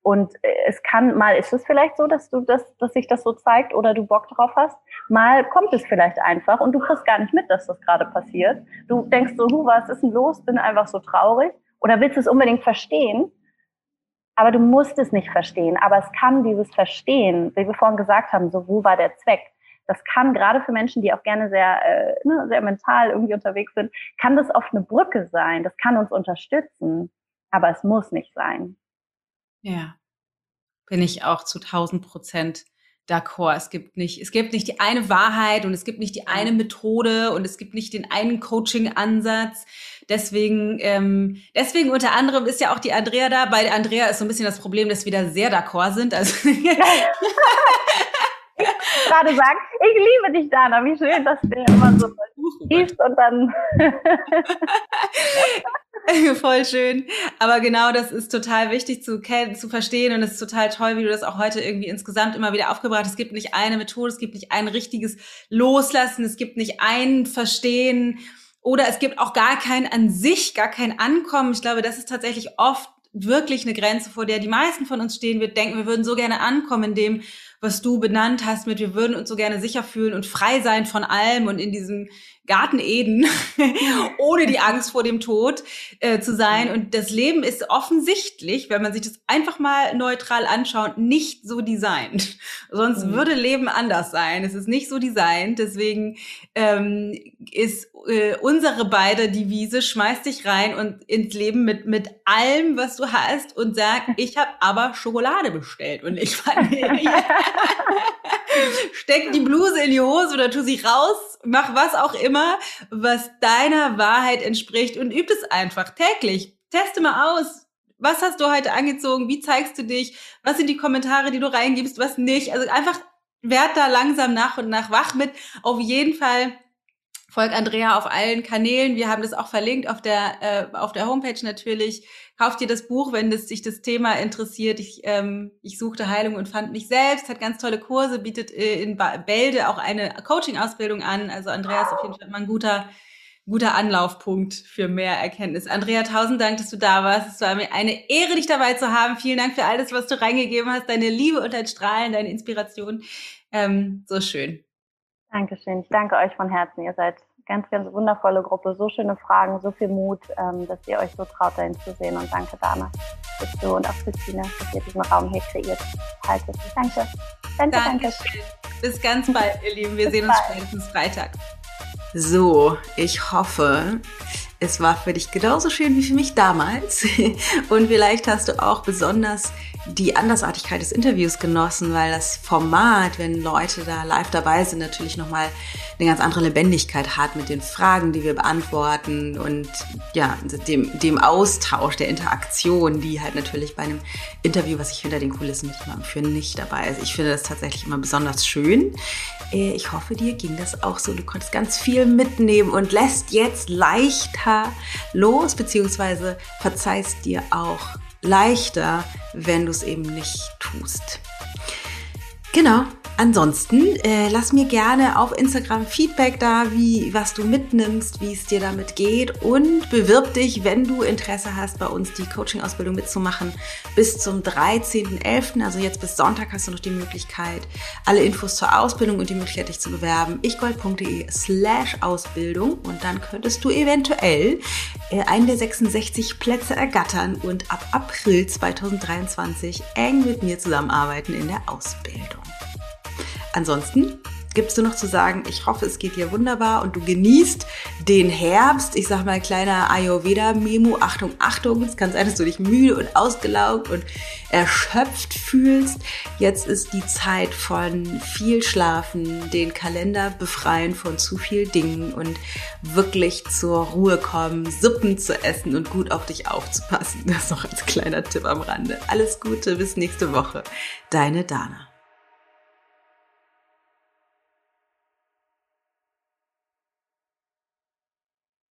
Und äh, es kann, mal ist es vielleicht so, dass du das, dass sich das so zeigt oder du Bock drauf hast. Mal kommt es vielleicht einfach und du kriegst gar nicht mit, dass das gerade passiert. Du denkst so, hu, was ist denn los? Bin einfach so traurig. Oder willst es unbedingt verstehen? Aber du musst es nicht verstehen. Aber es kann dieses Verstehen, wie wir vorhin gesagt haben, so, wo war der Zweck? Das kann gerade für Menschen, die auch gerne sehr, äh, ne, sehr mental irgendwie unterwegs sind, kann das oft eine Brücke sein. Das kann uns unterstützen. Aber es muss nicht sein. Ja, bin ich auch zu 1000 Prozent d'accord. Es gibt nicht, es gibt nicht die eine Wahrheit und es gibt nicht die eine Methode und es gibt nicht den einen Coaching-Ansatz. Deswegen, ähm, deswegen unter anderem ist ja auch die Andrea da. Bei Andrea ist so ein bisschen das Problem, dass wir da sehr d'accord sind. Also gerade sagen, ich liebe dich, Dana. Wie schön, dass du immer so liebst und dann. Voll schön. Aber genau das ist total wichtig zu kennen, zu verstehen und es ist total toll, wie du das auch heute irgendwie insgesamt immer wieder aufgebracht hast. Es gibt nicht eine Methode, es gibt nicht ein richtiges Loslassen, es gibt nicht ein Verstehen oder es gibt auch gar kein an sich, gar kein Ankommen. Ich glaube, das ist tatsächlich oft wirklich eine Grenze, vor der die meisten von uns stehen. Wir denken, wir würden so gerne ankommen in dem, was du benannt hast, mit wir würden uns so gerne sicher fühlen und frei sein von allem und in diesem Garten Eden, ohne die Angst vor dem Tod äh, zu sein. Und das Leben ist offensichtlich, wenn man sich das einfach mal neutral anschaut, nicht so designt. Sonst mhm. würde Leben anders sein. Es ist nicht so designt. Deswegen ähm, ist äh, unsere beide Devise, schmeiß dich rein und ins Leben mit, mit allem, was du hast und sag, ich habe aber Schokolade bestellt und ich fand Steck die Bluse in die Hose oder tu sie raus, mach was auch immer, was deiner Wahrheit entspricht und üb es einfach täglich. Teste mal aus. Was hast du heute angezogen? Wie zeigst du dich? Was sind die Kommentare, die du reingibst? Was nicht? Also einfach werd da langsam nach und nach wach mit. Auf jeden Fall Folg Andrea auf allen Kanälen. Wir haben das auch verlinkt auf der, äh, auf der Homepage natürlich. Kauft dir das Buch, wenn das, sich das Thema interessiert. Ich, ähm, ich suchte Heilung und fand mich selbst, hat ganz tolle Kurse, bietet äh, in Bälde auch eine Coaching-Ausbildung an. Also Andrea ist auf jeden Fall mal ein guter, guter Anlaufpunkt für mehr Erkenntnis. Andrea, tausend Dank, dass du da warst. Es war mir eine Ehre, dich dabei zu haben. Vielen Dank für alles, was du reingegeben hast, deine Liebe und dein Strahlen, deine Inspiration. Ähm, so schön. Dankeschön. Ich danke euch von Herzen. Ihr seid ganz, ganz wundervolle Gruppe. So schöne Fragen, so viel Mut, ähm, dass ihr euch so traut, dahin zu sehen. Und danke, Dana, dass du und auch Christine, dass ihr diesen Raum hier kreiert haltet. Danke. Danke, danke. Bis ganz bald, ihr Lieben. Wir Bis sehen uns spätestens Freitag. So, ich hoffe, es war für dich genauso schön wie für mich damals. Und vielleicht hast du auch besonders die Andersartigkeit des Interviews genossen, weil das Format, wenn Leute da live dabei sind, natürlich nochmal eine ganz andere Lebendigkeit hat mit den Fragen, die wir beantworten und ja, dem, dem Austausch, der Interaktion, die halt natürlich bei einem Interview, was ich hinter den Kulissen mit jemandem führe, nicht dabei ist. Ich finde das tatsächlich immer besonders schön. Äh, ich hoffe, dir ging das auch so. Du konntest ganz viel mitnehmen und lässt jetzt leichter los, beziehungsweise verzeihst dir auch leichter, wenn du es eben nicht tust. Genau, Ansonsten äh, lass mir gerne auf Instagram Feedback da, wie was du mitnimmst, wie es dir damit geht und bewirb dich, wenn du Interesse hast, bei uns die Coaching-Ausbildung mitzumachen. Bis zum 13.11., also jetzt bis Sonntag hast du noch die Möglichkeit, alle Infos zur Ausbildung und die Möglichkeit, dich zu bewerben. ichgold.de slash Ausbildung und dann könntest du eventuell äh, einen der 66 Plätze ergattern und ab April 2023 eng mit mir zusammenarbeiten in der Ausbildung. Ansonsten gibt's nur noch zu sagen, ich hoffe, es geht dir wunderbar und du genießt den Herbst. Ich sag mal, kleiner Ayurveda-Memo. Achtung, Achtung. Es kann sein, dass du dich müde und ausgelaugt und erschöpft fühlst. Jetzt ist die Zeit von viel Schlafen, den Kalender befreien von zu viel Dingen und wirklich zur Ruhe kommen, Suppen zu essen und gut auf dich aufzupassen. Das noch als kleiner Tipp am Rande. Alles Gute, bis nächste Woche. Deine Dana.